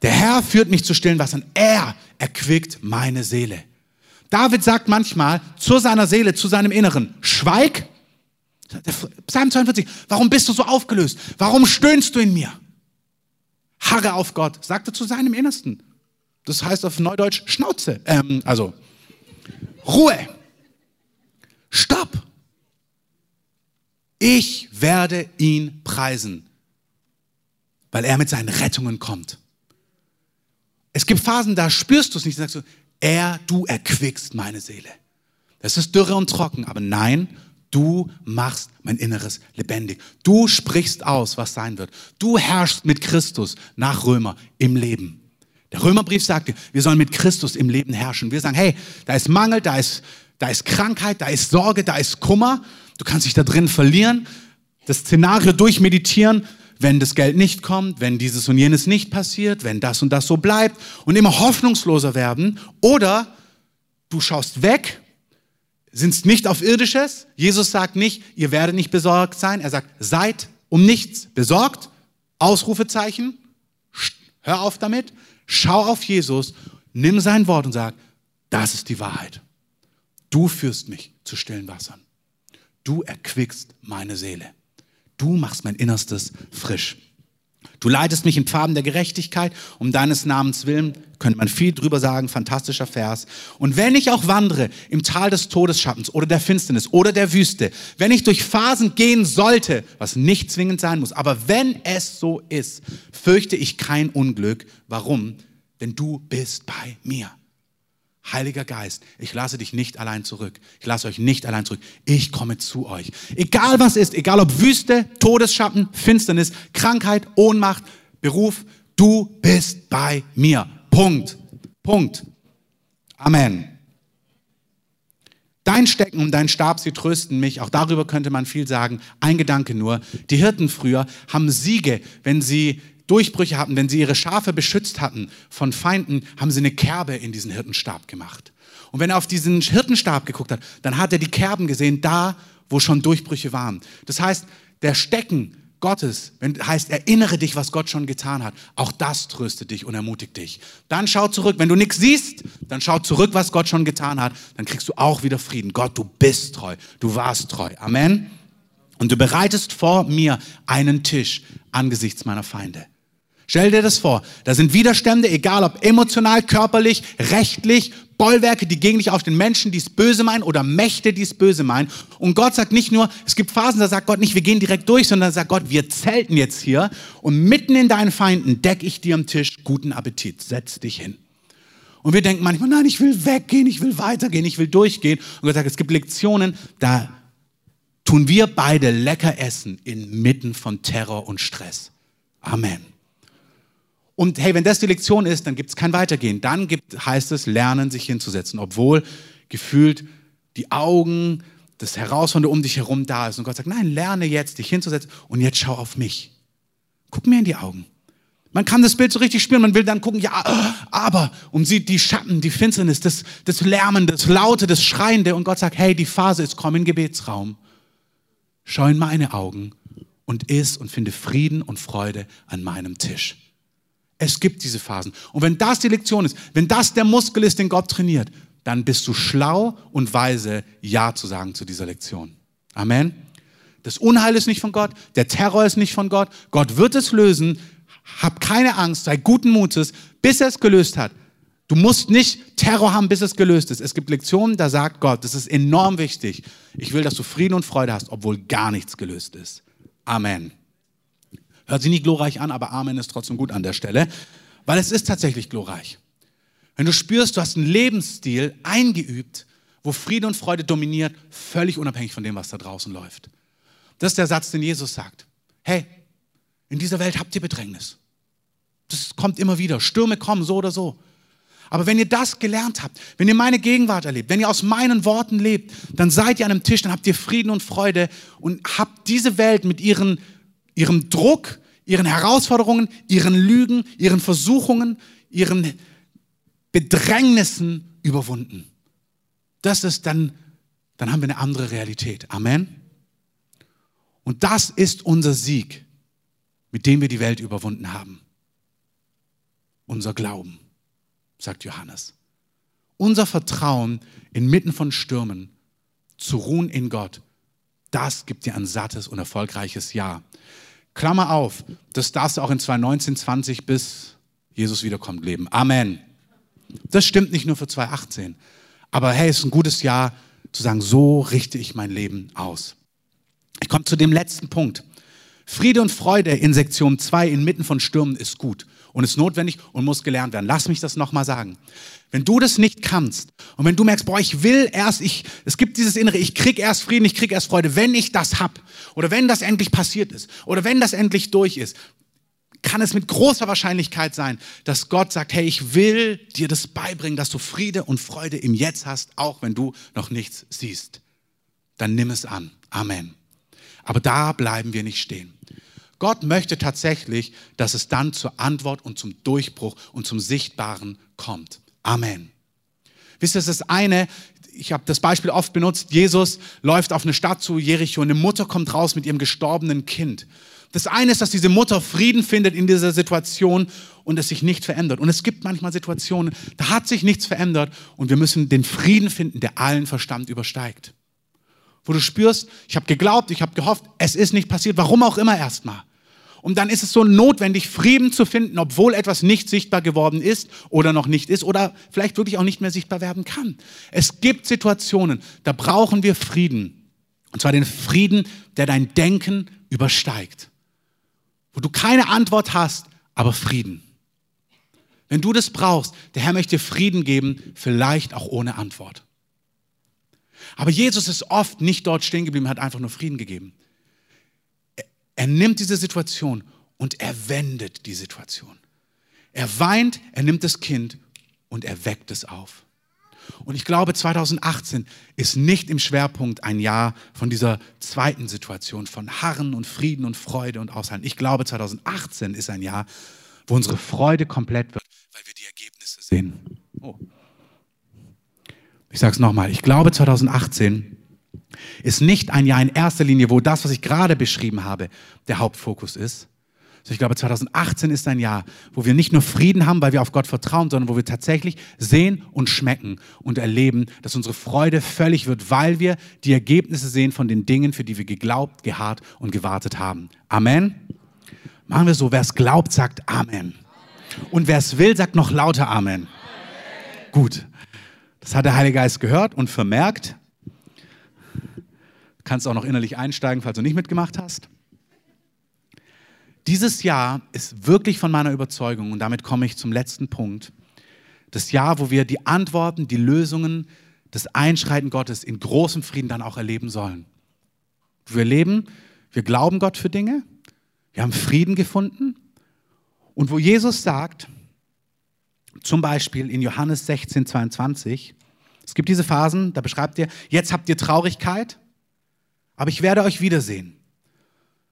Der Herr führt mich zu stillen Wassern. Er erquickt meine Seele. David sagt manchmal zu seiner Seele, zu seinem Inneren, schweig. Psalm 42, warum bist du so aufgelöst? Warum stöhnst du in mir? Harre auf Gott, sagte zu seinem Innersten. Das heißt auf Neudeutsch Schnauze. Ähm, also Ruhe. Stopp. Ich werde ihn preisen, weil er mit seinen Rettungen kommt. Es gibt Phasen, da spürst du es nicht, da sagst du, er, du erquickst meine Seele. Das ist dürre und trocken, aber nein, du machst mein Inneres lebendig. Du sprichst aus, was sein wird. Du herrschst mit Christus nach Römer im Leben. Der Römerbrief sagt, wir sollen mit Christus im Leben herrschen. Wir sagen, hey, da ist Mangel, da ist, da ist Krankheit, da ist Sorge, da ist Kummer. Du kannst dich da drin verlieren, das Szenario durchmeditieren, wenn das Geld nicht kommt, wenn dieses und jenes nicht passiert, wenn das und das so bleibt und immer hoffnungsloser werden. Oder du schaust weg, sind nicht auf irdisches. Jesus sagt nicht, ihr werdet nicht besorgt sein. Er sagt, seid um nichts besorgt. Ausrufezeichen. Hör auf damit. Schau auf Jesus, nimm sein Wort und sag, das ist die Wahrheit. Du führst mich zu stillen Wassern. Du erquickst meine Seele. Du machst mein Innerstes frisch. Du leitest mich in Farben der Gerechtigkeit, um deines Namens willen, könnte man viel drüber sagen, fantastischer Vers. Und wenn ich auch wandere im Tal des Todesschattens oder der Finsternis oder der Wüste, wenn ich durch Phasen gehen sollte, was nicht zwingend sein muss, aber wenn es so ist, fürchte ich kein Unglück. Warum? Denn du bist bei mir. Heiliger Geist, ich lasse dich nicht allein zurück. Ich lasse euch nicht allein zurück. Ich komme zu euch. Egal was ist, egal ob Wüste, Todesschatten, Finsternis, Krankheit, Ohnmacht, Beruf, du bist bei mir. Punkt. Punkt. Amen. Dein Stecken und dein Stab, sie trösten mich. Auch darüber könnte man viel sagen. Ein Gedanke nur. Die Hirten früher haben Siege, wenn sie Durchbrüche hatten, wenn sie ihre Schafe beschützt hatten von Feinden, haben sie eine Kerbe in diesen Hirtenstab gemacht. Und wenn er auf diesen Hirtenstab geguckt hat, dann hat er die Kerben gesehen, da, wo schon Durchbrüche waren. Das heißt, der Stecken Gottes, wenn, heißt, erinnere dich, was Gott schon getan hat. Auch das tröstet dich und ermutigt dich. Dann schau zurück. Wenn du nichts siehst, dann schau zurück, was Gott schon getan hat. Dann kriegst du auch wieder Frieden. Gott, du bist treu. Du warst treu. Amen. Und du bereitest vor mir einen Tisch angesichts meiner Feinde. Stell dir das vor. Da sind Widerstände, egal ob emotional, körperlich, rechtlich, Bollwerke, die gegen dich auf den Menschen, die es böse meinen oder Mächte, die es böse meinen. Und Gott sagt nicht nur, es gibt Phasen, da sagt Gott nicht, wir gehen direkt durch, sondern sagt Gott, wir zelten jetzt hier und mitten in deinen Feinden deck ich dir am Tisch guten Appetit. Setz dich hin. Und wir denken manchmal, nein, ich will weggehen, ich will weitergehen, ich will durchgehen. Und Gott sagt, es gibt Lektionen, da tun wir beide lecker essen inmitten von Terror und Stress. Amen. Und hey, wenn das die Lektion ist, dann gibt es kein Weitergehen. Dann gibt, heißt es, lernen, sich hinzusetzen, obwohl gefühlt die Augen, das Herausfordernde um dich herum da ist. Und Gott sagt, nein, lerne jetzt, dich hinzusetzen und jetzt schau auf mich. Guck mir in die Augen. Man kann das Bild so richtig spüren, man will dann gucken, ja, aber, und sieht die Schatten, die Finsternis, das, das Lärmen, das Laute, das Schreiende. Und Gott sagt, hey, die Phase ist, komm in den Gebetsraum. Schau in meine Augen und iss und finde Frieden und Freude an meinem Tisch. Es gibt diese Phasen. Und wenn das die Lektion ist, wenn das der Muskel ist, den Gott trainiert, dann bist du schlau und weise, Ja zu sagen zu dieser Lektion. Amen. Das Unheil ist nicht von Gott, der Terror ist nicht von Gott. Gott wird es lösen. Hab keine Angst, sei guten Mutes, bis er es gelöst hat. Du musst nicht Terror haben, bis es gelöst ist. Es gibt Lektionen, da sagt Gott, das ist enorm wichtig. Ich will, dass du Frieden und Freude hast, obwohl gar nichts gelöst ist. Amen. Hört sich nicht glorreich an, aber Amen ist trotzdem gut an der Stelle, weil es ist tatsächlich glorreich. Wenn du spürst, du hast einen Lebensstil eingeübt, wo Friede und Freude dominiert, völlig unabhängig von dem, was da draußen läuft. Das ist der Satz, den Jesus sagt. Hey, in dieser Welt habt ihr Bedrängnis. Das kommt immer wieder. Stürme kommen, so oder so. Aber wenn ihr das gelernt habt, wenn ihr meine Gegenwart erlebt, wenn ihr aus meinen Worten lebt, dann seid ihr an einem Tisch, dann habt ihr Frieden und Freude und habt diese Welt mit ihren ihrem Druck, ihren Herausforderungen, ihren Lügen, ihren Versuchungen, ihren Bedrängnissen überwunden. Das ist dann, dann haben wir eine andere Realität. Amen. Und das ist unser Sieg, mit dem wir die Welt überwunden haben. Unser Glauben, sagt Johannes. Unser Vertrauen inmitten von Stürmen, zu ruhen in Gott, das gibt dir ein sattes und erfolgreiches Jahr. Klammer auf, das darfst du auch in 2019, 20 bis Jesus wiederkommt leben. Amen. Das stimmt nicht nur für 2018. Aber hey, es ist ein gutes Jahr zu sagen, so richte ich mein Leben aus. Ich komme zu dem letzten Punkt. Friede und Freude in Sektion 2 inmitten von Stürmen ist gut und ist notwendig und muss gelernt werden. Lass mich das nochmal sagen. Wenn du das nicht kannst und wenn du merkst, boah, ich will erst, ich, es gibt dieses Innere, ich krieg erst Frieden, ich krieg erst Freude, wenn ich das hab oder wenn das endlich passiert ist oder wenn das endlich durch ist, kann es mit großer Wahrscheinlichkeit sein, dass Gott sagt, hey, ich will dir das beibringen, dass du Friede und Freude im Jetzt hast, auch wenn du noch nichts siehst. Dann nimm es an. Amen. Aber da bleiben wir nicht stehen. Gott möchte tatsächlich, dass es dann zur Antwort und zum Durchbruch und zum Sichtbaren kommt. Amen. Wisst ihr, das ist eine, ich habe das Beispiel oft benutzt, Jesus läuft auf eine Stadt zu, Jericho, und eine Mutter kommt raus mit ihrem gestorbenen Kind. Das eine ist, dass diese Mutter Frieden findet in dieser Situation und es sich nicht verändert. Und es gibt manchmal Situationen, da hat sich nichts verändert und wir müssen den Frieden finden, der allen Verstand übersteigt. Wo du spürst, ich habe geglaubt, ich habe gehofft, es ist nicht passiert, warum auch immer erstmal. Und dann ist es so notwendig, Frieden zu finden, obwohl etwas nicht sichtbar geworden ist oder noch nicht ist oder vielleicht wirklich auch nicht mehr sichtbar werden kann. Es gibt Situationen, da brauchen wir Frieden. Und zwar den Frieden, der dein Denken übersteigt. Wo du keine Antwort hast, aber Frieden. Wenn du das brauchst, der Herr möchte Frieden geben, vielleicht auch ohne Antwort. Aber Jesus ist oft nicht dort stehen geblieben, hat einfach nur Frieden gegeben. Er nimmt diese Situation und er wendet die Situation. Er weint, er nimmt das Kind und er weckt es auf. Und ich glaube, 2018 ist nicht im Schwerpunkt ein Jahr von dieser zweiten Situation, von Harren und Frieden und Freude und Aushalten. Ich glaube, 2018 ist ein Jahr, wo unsere Freude komplett wird, weil wir die Ergebnisse sehen. Oh. Ich sage es nochmal, ich glaube, 2018 ist nicht ein Jahr in erster Linie, wo das, was ich gerade beschrieben habe, der Hauptfokus ist. Also ich glaube, 2018 ist ein Jahr, wo wir nicht nur Frieden haben, weil wir auf Gott vertrauen, sondern wo wir tatsächlich sehen und schmecken und erleben, dass unsere Freude völlig wird, weil wir die Ergebnisse sehen von den Dingen, für die wir geglaubt, geharrt und gewartet haben. Amen. Machen wir so, wer es glaubt, sagt Amen. Und wer es will, sagt noch lauter Amen. Gut. Das hat der Heilige Geist gehört und vermerkt. Kannst auch noch innerlich einsteigen, falls du nicht mitgemacht hast. Dieses Jahr ist wirklich von meiner Überzeugung, und damit komme ich zum letzten Punkt, das Jahr, wo wir die Antworten, die Lösungen, das Einschreiten Gottes in großem Frieden dann auch erleben sollen. Wir leben, wir glauben Gott für Dinge, wir haben Frieden gefunden und wo Jesus sagt, zum Beispiel in Johannes 16, 22, es gibt diese Phasen, da beschreibt er, jetzt habt ihr Traurigkeit, aber ich werde euch wiedersehen.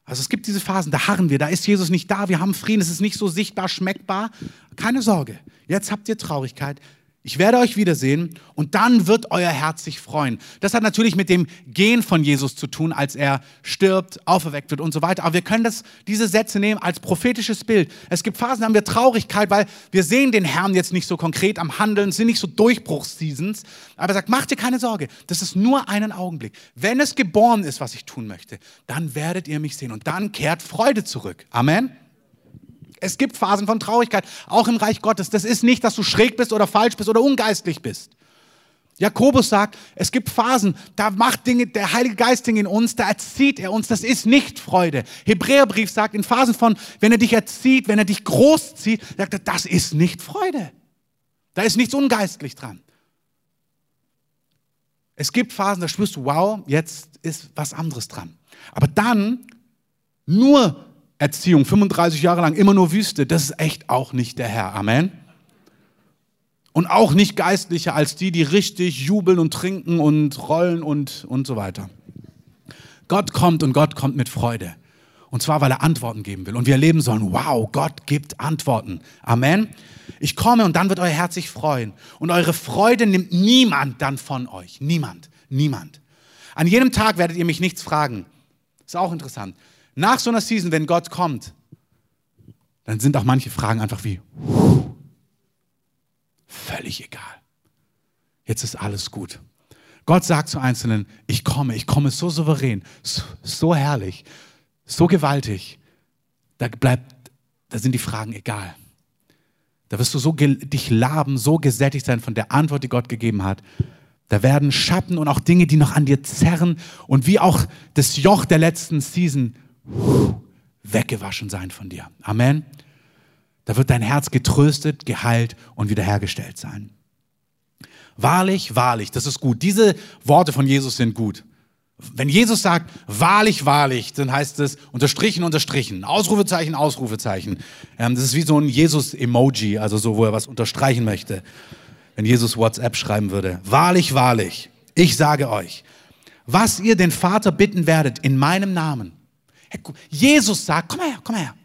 Also es gibt diese Phasen, da harren wir, da ist Jesus nicht da, wir haben Frieden, es ist nicht so sichtbar, schmeckbar. Keine Sorge, jetzt habt ihr Traurigkeit, ich werde euch wiedersehen und dann wird euer Herz sich freuen. Das hat natürlich mit dem Gehen von Jesus zu tun, als er stirbt, auferweckt wird und so weiter. Aber wir können das, diese Sätze nehmen als prophetisches Bild. Es gibt Phasen, da haben wir Traurigkeit, weil wir sehen den Herrn jetzt nicht so konkret am Handeln, sind nicht so Durchbruchsseasons. Aber er sagt, mach dir keine Sorge, das ist nur einen Augenblick. Wenn es geboren ist, was ich tun möchte, dann werdet ihr mich sehen und dann kehrt Freude zurück. Amen. Es gibt Phasen von Traurigkeit, auch im Reich Gottes. Das ist nicht, dass du schräg bist oder falsch bist oder ungeistlich bist. Jakobus sagt, es gibt Phasen, da macht Dinge, der Heilige Geist Dinge in uns, da erzieht er uns, das ist nicht Freude. Hebräerbrief sagt, in Phasen von, wenn er dich erzieht, wenn er dich großzieht, sagt er, das ist nicht Freude. Da ist nichts ungeistlich dran. Es gibt Phasen, da spürst du, wow, jetzt ist was anderes dran. Aber dann nur Erziehung, 35 Jahre lang immer nur Wüste, das ist echt auch nicht der Herr. Amen. Und auch nicht geistlicher als die, die richtig jubeln und trinken und rollen und, und so weiter. Gott kommt und Gott kommt mit Freude. Und zwar, weil er Antworten geben will. Und wir erleben sollen, wow, Gott gibt Antworten. Amen. Ich komme und dann wird euer Herz sich freuen. Und eure Freude nimmt niemand dann von euch. Niemand. Niemand. An jedem Tag werdet ihr mich nichts fragen. Ist auch interessant. Nach so einer Season, wenn Gott kommt, dann sind auch manche Fragen einfach wie, völlig egal. Jetzt ist alles gut. Gott sagt zu Einzelnen, ich komme, ich komme so souverän, so, so herrlich, so gewaltig. Da bleibt, da sind die Fragen egal. Da wirst du so dich laben, so gesättigt sein von der Antwort, die Gott gegeben hat. Da werden Schatten und auch Dinge, die noch an dir zerren und wie auch das Joch der letzten Season weggewaschen sein von dir. Amen. Da wird dein Herz getröstet, geheilt und wiederhergestellt sein. Wahrlich, wahrlich, das ist gut. Diese Worte von Jesus sind gut. wenn Jesus sagt, wahrlich, wahrlich, dann heißt es unterstrichen, unterstrichen, Ausrufezeichen, Ausrufezeichen. Ähm, das ist wie so ein Jesus-Emoji, also so, wo er was unterstreichen möchte. Wenn Jesus WhatsApp schreiben würde. Wahrlich, wahrlich, ich sage euch, was ihr den Vater bitten werdet in meinem Namen. Jesus sagt, komm her, komm her.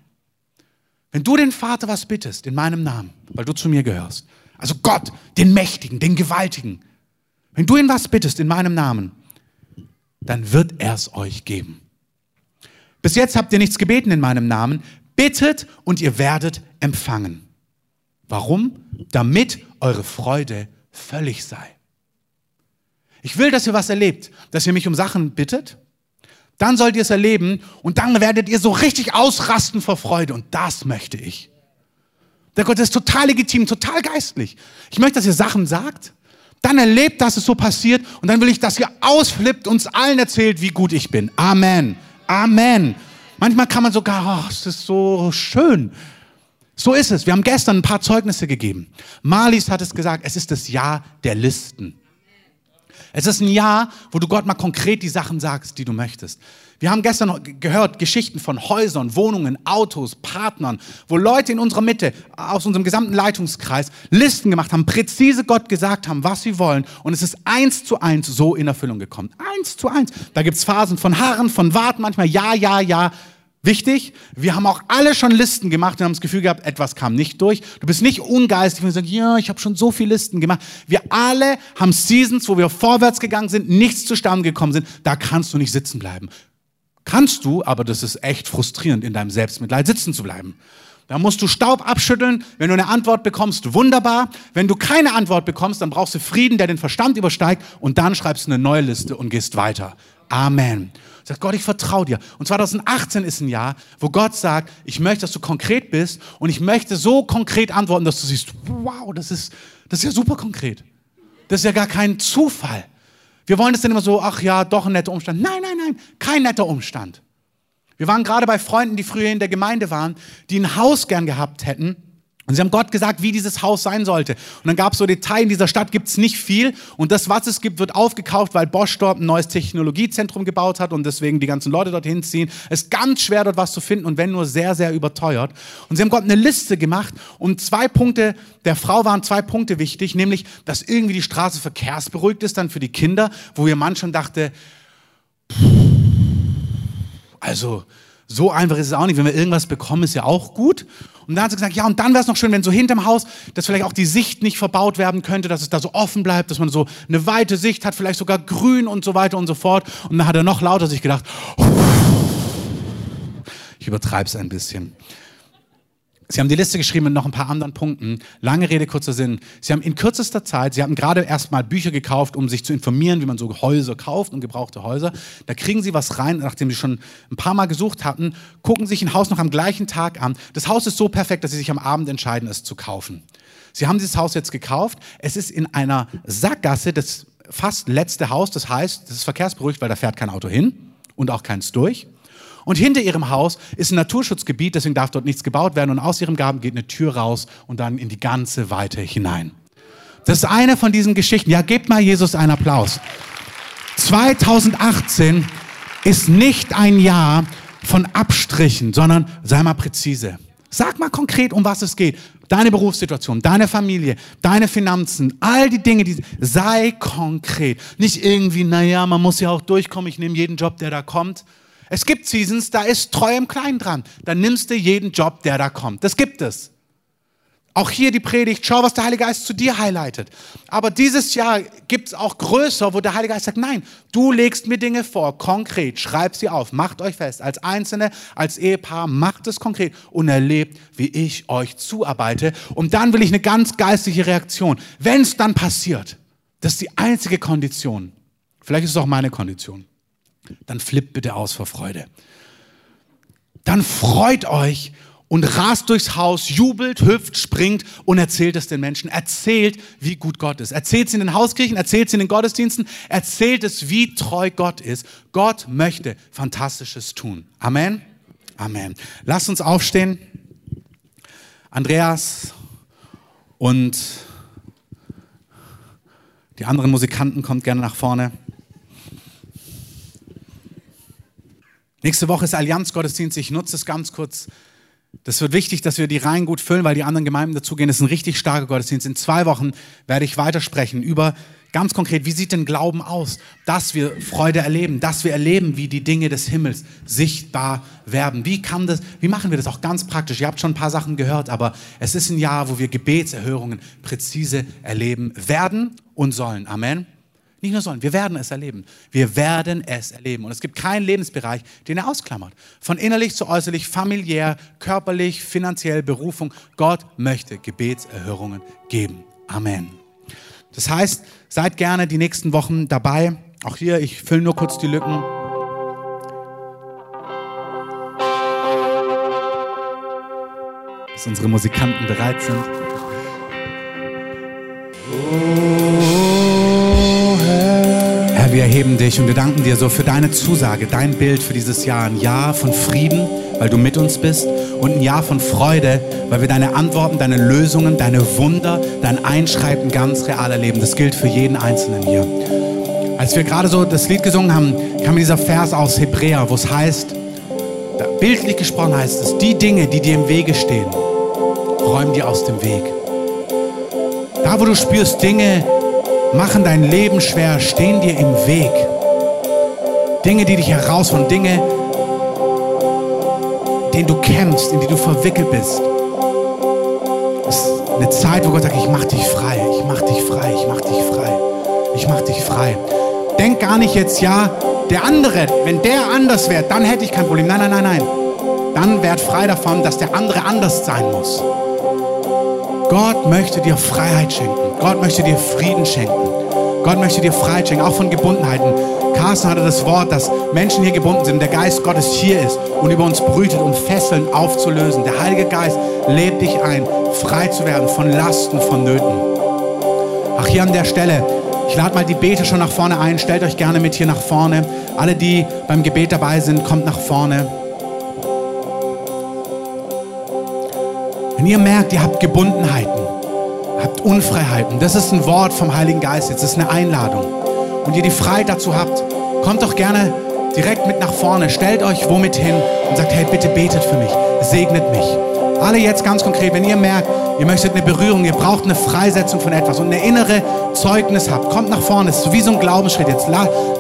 Wenn du den Vater was bittest in meinem Namen, weil du zu mir gehörst, also Gott, den Mächtigen, den Gewaltigen, wenn du ihn was bittest in meinem Namen, dann wird er es euch geben. Bis jetzt habt ihr nichts gebeten in meinem Namen. Bittet und ihr werdet empfangen. Warum? Damit eure Freude völlig sei. Ich will, dass ihr was erlebt, dass ihr mich um Sachen bittet. Dann sollt ihr es erleben und dann werdet ihr so richtig ausrasten vor Freude. Und das möchte ich. Der Gott ist total legitim, total geistlich. Ich möchte, dass ihr Sachen sagt dann erlebt, dass es so passiert und dann will ich, dass ihr ausflippt, uns allen erzählt, wie gut ich bin. Amen. Amen. Manchmal kann man sogar, oh, es ist so schön. So ist es. Wir haben gestern ein paar Zeugnisse gegeben. Marlies hat es gesagt, es ist das Jahr der Listen. Es ist ein Jahr, wo du Gott mal konkret die Sachen sagst, die du möchtest. Wir haben gestern gehört Geschichten von Häusern, Wohnungen, Autos, Partnern, wo Leute in unserer Mitte, aus unserem gesamten Leitungskreis, Listen gemacht haben, präzise Gott gesagt haben, was sie wollen. Und es ist eins zu eins so in Erfüllung gekommen. Eins zu eins. Da gibt's Phasen von Harren, von Warten, manchmal ja, ja, ja. Wichtig, wir haben auch alle schon Listen gemacht und haben das Gefühl gehabt, etwas kam nicht durch. Du bist nicht ungeistig und sagst, ja, ich habe schon so viele Listen gemacht. Wir alle haben Seasons, wo wir vorwärts gegangen sind, nichts zustande gekommen sind. Da kannst du nicht sitzen bleiben. Kannst du, aber das ist echt frustrierend, in deinem Selbstmitleid sitzen zu bleiben. Da musst du Staub abschütteln. Wenn du eine Antwort bekommst, wunderbar. Wenn du keine Antwort bekommst, dann brauchst du Frieden, der den Verstand übersteigt und dann schreibst du eine neue Liste und gehst weiter. Amen. Sag Gott, ich vertraue dir. Und 2018 ist ein Jahr, wo Gott sagt, ich möchte, dass du konkret bist und ich möchte so konkret antworten, dass du siehst, wow, das ist, das ist ja super konkret. Das ist ja gar kein Zufall. Wir wollen es dann immer so, ach ja, doch ein netter Umstand. Nein, nein, nein, kein netter Umstand. Wir waren gerade bei Freunden, die früher in der Gemeinde waren, die ein Haus gern gehabt hätten und sie haben Gott gesagt, wie dieses Haus sein sollte. Und dann gab es so Details, in dieser Stadt gibt es nicht viel. Und das, was es gibt, wird aufgekauft, weil Bosch dort ein neues Technologiezentrum gebaut hat und deswegen die ganzen Leute dorthin ziehen. Es ist ganz schwer, dort was zu finden und wenn nur sehr, sehr überteuert. Und sie haben Gott eine Liste gemacht und zwei Punkte, der Frau waren zwei Punkte wichtig, nämlich, dass irgendwie die Straße verkehrsberuhigt ist dann für die Kinder, wo ihr Mann schon dachte, also so einfach ist es auch nicht. Wenn wir irgendwas bekommen, ist ja auch gut. Und dann hat sie gesagt, ja, und dann wäre es noch schön, wenn so hinterm Haus, dass vielleicht auch die Sicht nicht verbaut werden könnte, dass es da so offen bleibt, dass man so eine weite Sicht hat, vielleicht sogar grün und so weiter und so fort. Und dann hat er noch lauter sich gedacht, ich übertreibe es ein bisschen. Sie haben die Liste geschrieben mit noch ein paar anderen Punkten. Lange Rede, kurzer Sinn. Sie haben in kürzester Zeit, Sie hatten gerade erst mal Bücher gekauft, um sich zu informieren, wie man so Häuser kauft und gebrauchte Häuser. Da kriegen Sie was rein, nachdem Sie schon ein paar Mal gesucht hatten, gucken sich ein Haus noch am gleichen Tag an. Das Haus ist so perfekt, dass Sie sich am Abend entscheiden, es zu kaufen. Sie haben dieses Haus jetzt gekauft. Es ist in einer Sackgasse, das fast letzte Haus. Das heißt, das ist verkehrsberuhigt, weil da fährt kein Auto hin und auch keins durch. Und hinter ihrem Haus ist ein Naturschutzgebiet, deswegen darf dort nichts gebaut werden. Und aus ihrem Garten geht eine Tür raus und dann in die ganze Weite hinein. Das ist eine von diesen Geschichten. Ja, gebt mal Jesus einen Applaus. 2018 ist nicht ein Jahr von Abstrichen, sondern sei mal präzise. Sag mal konkret, um was es geht. Deine Berufssituation, deine Familie, deine Finanzen, all die Dinge, die sei konkret. Nicht irgendwie, naja, man muss ja auch durchkommen, ich nehme jeden Job, der da kommt. Es gibt Seasons, da ist treu im Kleinen dran. Dann nimmst du jeden Job, der da kommt. Das gibt es. Auch hier die Predigt, schau, was der Heilige Geist zu dir highlightet. Aber dieses Jahr gibt es auch größer, wo der Heilige Geist sagt, nein, du legst mir Dinge vor, konkret, schreib sie auf, macht euch fest, als Einzelne, als Ehepaar, macht es konkret und erlebt, wie ich euch zuarbeite. Und dann will ich eine ganz geistliche Reaktion. Wenn es dann passiert, das ist die einzige Kondition. Vielleicht ist es auch meine Kondition dann flippt bitte aus vor Freude. Dann freut euch und rast durchs Haus, jubelt, hüpft, springt und erzählt es den Menschen. Erzählt, wie gut Gott ist. Erzählt es in den Hauskirchen, erzählt es in den Gottesdiensten, erzählt es, wie treu Gott ist. Gott möchte Fantastisches tun. Amen. Amen. Lasst uns aufstehen. Andreas und die anderen Musikanten kommt gerne nach vorne. Nächste Woche ist Allianzgottesdienst. Ich nutze es ganz kurz. Das wird wichtig, dass wir die Reihen gut füllen, weil die anderen Gemeinden dazugehen. Das ist ein richtig starker Gottesdienst. In zwei Wochen werde ich weitersprechen über ganz konkret, wie sieht denn Glauben aus? Dass wir Freude erleben, dass wir erleben, wie die Dinge des Himmels sichtbar werden. Wie kann das, wie machen wir das auch ganz praktisch? Ihr habt schon ein paar Sachen gehört, aber es ist ein Jahr, wo wir Gebetserhörungen präzise erleben werden und sollen. Amen. Nicht nur sollen, wir werden es erleben. Wir werden es erleben. Und es gibt keinen Lebensbereich, den er ausklammert. Von innerlich zu äußerlich, familiär, körperlich, finanziell, Berufung. Gott möchte Gebetserhörungen geben. Amen. Das heißt, seid gerne die nächsten Wochen dabei. Auch hier, ich fülle nur kurz die Lücken. Bis unsere Musikanten bereit sind. Herr, wir erheben dich und wir danken dir so für deine Zusage, dein Bild für dieses Jahr. Ein Jahr von Frieden, weil du mit uns bist und ein Jahr von Freude, weil wir deine Antworten, deine Lösungen, deine Wunder, dein Einschreiten ganz real erleben. Das gilt für jeden Einzelnen hier. Als wir gerade so das Lied gesungen haben, kam dieser Vers aus Hebräer, wo es heißt, bildlich gesprochen heißt es, die Dinge, die dir im Wege stehen, räum dir aus dem Weg. Da, wo du spürst, Dinge machen dein Leben schwer, stehen dir im Weg. Dinge, die dich herausfordern, Dinge, denen du kämpfst, in die du verwickelt bist. Es ist eine Zeit, wo Gott sagt, ich mach dich frei, ich mach dich frei, ich mach dich frei, ich mach dich frei. Denk gar nicht jetzt, ja, der andere, wenn der anders wäre, dann hätte ich kein Problem. Nein, nein, nein, nein. Dann werd frei davon, dass der andere anders sein muss. Gott möchte dir Freiheit schenken. Gott möchte dir Frieden schenken. Gott möchte dir Freiheit schenken, auch von Gebundenheiten. Carsten hatte das Wort, dass Menschen hier gebunden sind, der Geist Gottes hier ist und über uns brütet, um Fesseln aufzulösen. Der Heilige Geist lädt dich ein, frei zu werden von Lasten, von Nöten. Ach, hier an der Stelle, ich lade mal die Bete schon nach vorne ein. Stellt euch gerne mit hier nach vorne. Alle, die beim Gebet dabei sind, kommt nach vorne. Wenn ihr merkt, ihr habt Gebundenheiten, habt Unfreiheiten, das ist ein Wort vom Heiligen Geist jetzt, das ist eine Einladung. Und ihr die Freiheit dazu habt, kommt doch gerne direkt mit nach vorne, stellt euch womit hin und sagt, hey, bitte betet für mich, segnet mich. Alle jetzt ganz konkret, wenn ihr merkt, ihr möchtet eine Berührung, ihr braucht eine Freisetzung von etwas und eine innere Zeugnis habt, kommt nach vorne. Es ist wie so ein Glaubensschritt jetzt.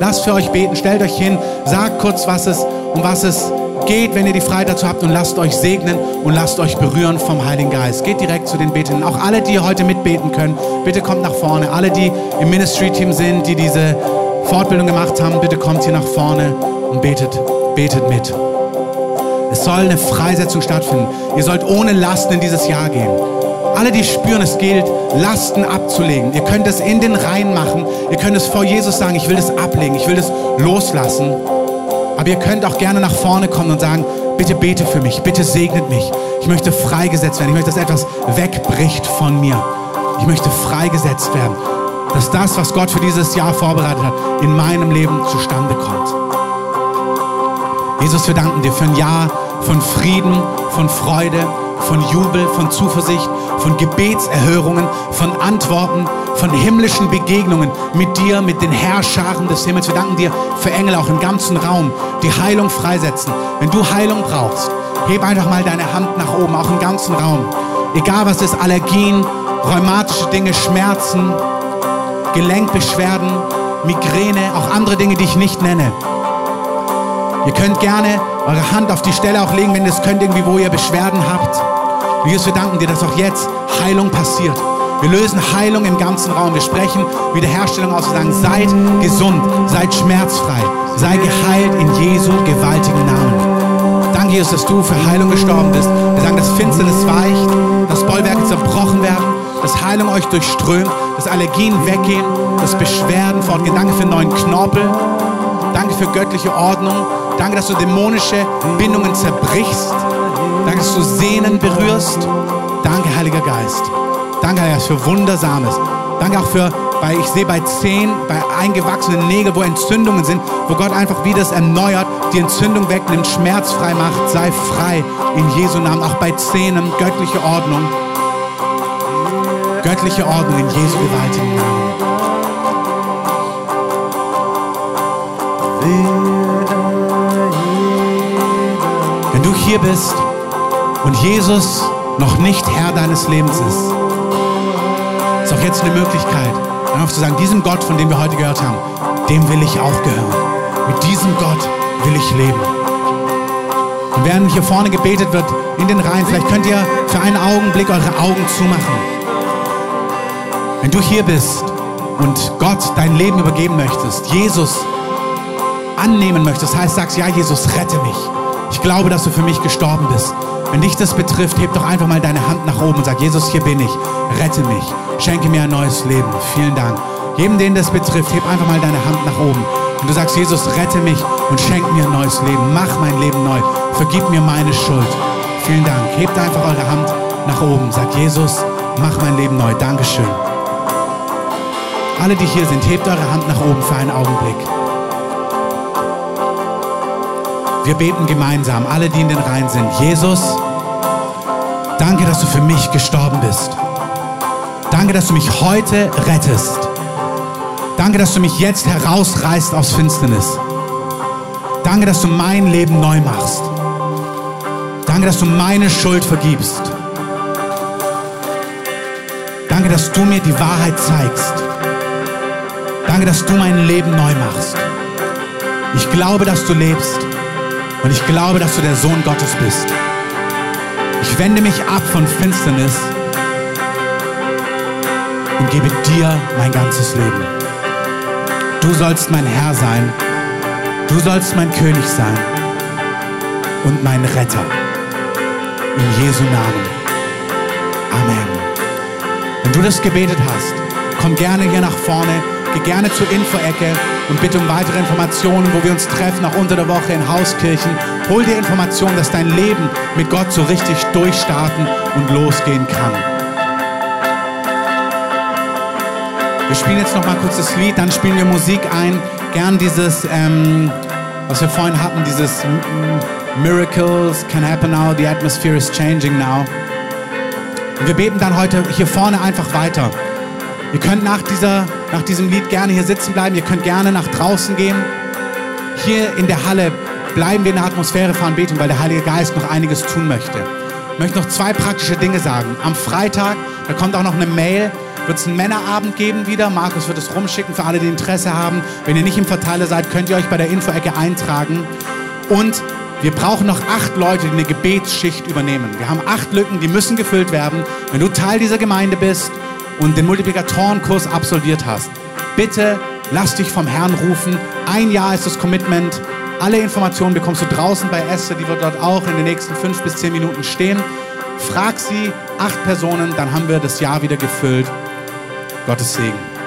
Lasst für euch beten, stellt euch hin, sagt kurz, was es, um was es geht, wenn ihr die Freiheit dazu habt und lasst euch segnen und lasst euch berühren vom Heiligen Geist. Geht direkt zu den Betenden. Auch alle, die heute mitbeten können, bitte kommt nach vorne. Alle, die im Ministry-Team sind, die diese Fortbildung gemacht haben, bitte kommt hier nach vorne und betet, betet mit. Es soll eine Freisetzung stattfinden. Ihr sollt ohne Lasten in dieses Jahr gehen. Alle, die spüren, es gilt, Lasten abzulegen. Ihr könnt es in den Reihen machen. Ihr könnt es vor Jesus sagen, ich will das ablegen, ich will das loslassen. Aber ihr könnt auch gerne nach vorne kommen und sagen, bitte bete für mich, bitte segnet mich. Ich möchte freigesetzt werden. Ich möchte, dass etwas wegbricht von mir. Ich möchte freigesetzt werden. Dass das, was Gott für dieses Jahr vorbereitet hat, in meinem Leben zustande kommt. Jesus, wir danken dir für ein Jahr von Frieden, von Freude, von Jubel, von Zuversicht, von Gebetserhörungen, von Antworten, von himmlischen Begegnungen mit dir, mit den Herrscharen des Himmels. Wir danken dir für Engel auch im ganzen Raum, die Heilung freisetzen. Wenn du Heilung brauchst, heb einfach mal deine Hand nach oben, auch im ganzen Raum. Egal was ist, Allergien, rheumatische Dinge, Schmerzen, Gelenkbeschwerden, Migräne, auch andere Dinge, die ich nicht nenne. Ihr könnt gerne eure Hand auf die Stelle auch legen, wenn ihr es könnt, irgendwie, wo ihr Beschwerden habt. Jesus, wir danken dir, dass auch jetzt Heilung passiert. Wir lösen Heilung im ganzen Raum. Wir sprechen Wiederherstellung aus. Wir sagen, seid gesund, seid schmerzfrei, sei geheilt in Jesu gewaltigen Namen. Danke, Jesus, dass du für Heilung gestorben bist. Wir sagen, dass Finsternis weicht, dass Bollwerke zerbrochen werden, dass Heilung euch durchströmt, dass Allergien weggehen, dass Beschwerden fortgehen. Danke für einen neuen Knorpel. Danke für göttliche Ordnung. Danke, dass du dämonische Bindungen zerbrichst. Danke, dass du Sehnen berührst. Danke, Heiliger Geist. Danke, Herr, für Wundersames. Danke auch für, weil ich sehe bei Zehen, bei eingewachsenen Nägeln, wo Entzündungen sind, wo Gott einfach wieder das erneuert, die Entzündung wegnimmt, schmerzfrei macht, sei frei in Jesu Namen. Auch bei Zähnen, göttliche Ordnung. Göttliche Ordnung in Jesu gewaltigen Namen. Wir du hier bist und Jesus noch nicht Herr deines Lebens ist, auch jetzt eine Möglichkeit, einfach zu sagen, diesem Gott, von dem wir heute gehört haben, dem will ich auch gehören. Mit diesem Gott will ich leben. Und während hier vorne gebetet wird, in den Reihen, vielleicht könnt ihr für einen Augenblick eure Augen zumachen. Wenn du hier bist und Gott dein Leben übergeben möchtest, Jesus annehmen möchtest, heißt, sagst, ja, Jesus, rette mich. Ich glaube, dass du für mich gestorben bist. Wenn dich das betrifft, heb doch einfach mal deine Hand nach oben und sag, Jesus, hier bin ich, rette mich, schenke mir ein neues Leben. Vielen Dank. Jedem, den das betrifft, heb einfach mal deine Hand nach oben. Und du sagst, Jesus, rette mich und schenk mir ein neues Leben. Mach mein Leben neu. Vergib mir meine Schuld. Vielen Dank. Hebt einfach eure Hand nach oben. Sagt, Jesus, mach mein Leben neu. Dankeschön. Alle, die hier sind, hebt eure Hand nach oben für einen Augenblick. Wir beten gemeinsam, alle, die in den Reihen sind. Jesus, danke, dass du für mich gestorben bist. Danke, dass du mich heute rettest. Danke, dass du mich jetzt herausreißt aus Finsternis. Danke, dass du mein Leben neu machst. Danke, dass du meine Schuld vergibst. Danke, dass du mir die Wahrheit zeigst. Danke, dass du mein Leben neu machst. Ich glaube, dass du lebst. Und ich glaube, dass du der Sohn Gottes bist. Ich wende mich ab von Finsternis und gebe dir mein ganzes Leben. Du sollst mein Herr sein. Du sollst mein König sein und mein Retter. In Jesu Namen. Amen. Wenn du das gebetet hast, komm gerne hier nach vorne, geh gerne zur Info-Ecke und bitte um weitere Informationen, wo wir uns treffen, auch unter der Woche in Hauskirchen. Hol dir Informationen, dass dein Leben mit Gott so richtig durchstarten und losgehen kann. Wir spielen jetzt noch mal kurz das Lied, dann spielen wir Musik ein. Gern dieses, ähm, was wir vorhin hatten, dieses Miracles can happen now, the atmosphere is changing now. Und wir beten dann heute hier vorne einfach weiter. Ihr könnt nach, dieser, nach diesem Lied gerne hier sitzen bleiben. Ihr könnt gerne nach draußen gehen. Hier in der Halle bleiben wir in der Atmosphäre von Anbetung, weil der Heilige Geist noch einiges tun möchte. Ich möchte noch zwei praktische Dinge sagen. Am Freitag, da kommt auch noch eine Mail, wird es einen Männerabend geben wieder. Markus wird es rumschicken für alle, die Interesse haben. Wenn ihr nicht im Verteiler seid, könnt ihr euch bei der Info-Ecke eintragen. Und wir brauchen noch acht Leute, die eine Gebetsschicht übernehmen. Wir haben acht Lücken, die müssen gefüllt werden. Wenn du Teil dieser Gemeinde bist und den Multiplikatorenkurs absolviert hast, bitte lass dich vom Herrn rufen. Ein Jahr ist das Commitment. Alle Informationen bekommst du draußen bei Esther, die wird dort auch in den nächsten fünf bis zehn Minuten stehen. Frag sie, acht Personen, dann haben wir das Jahr wieder gefüllt. Gottes Segen.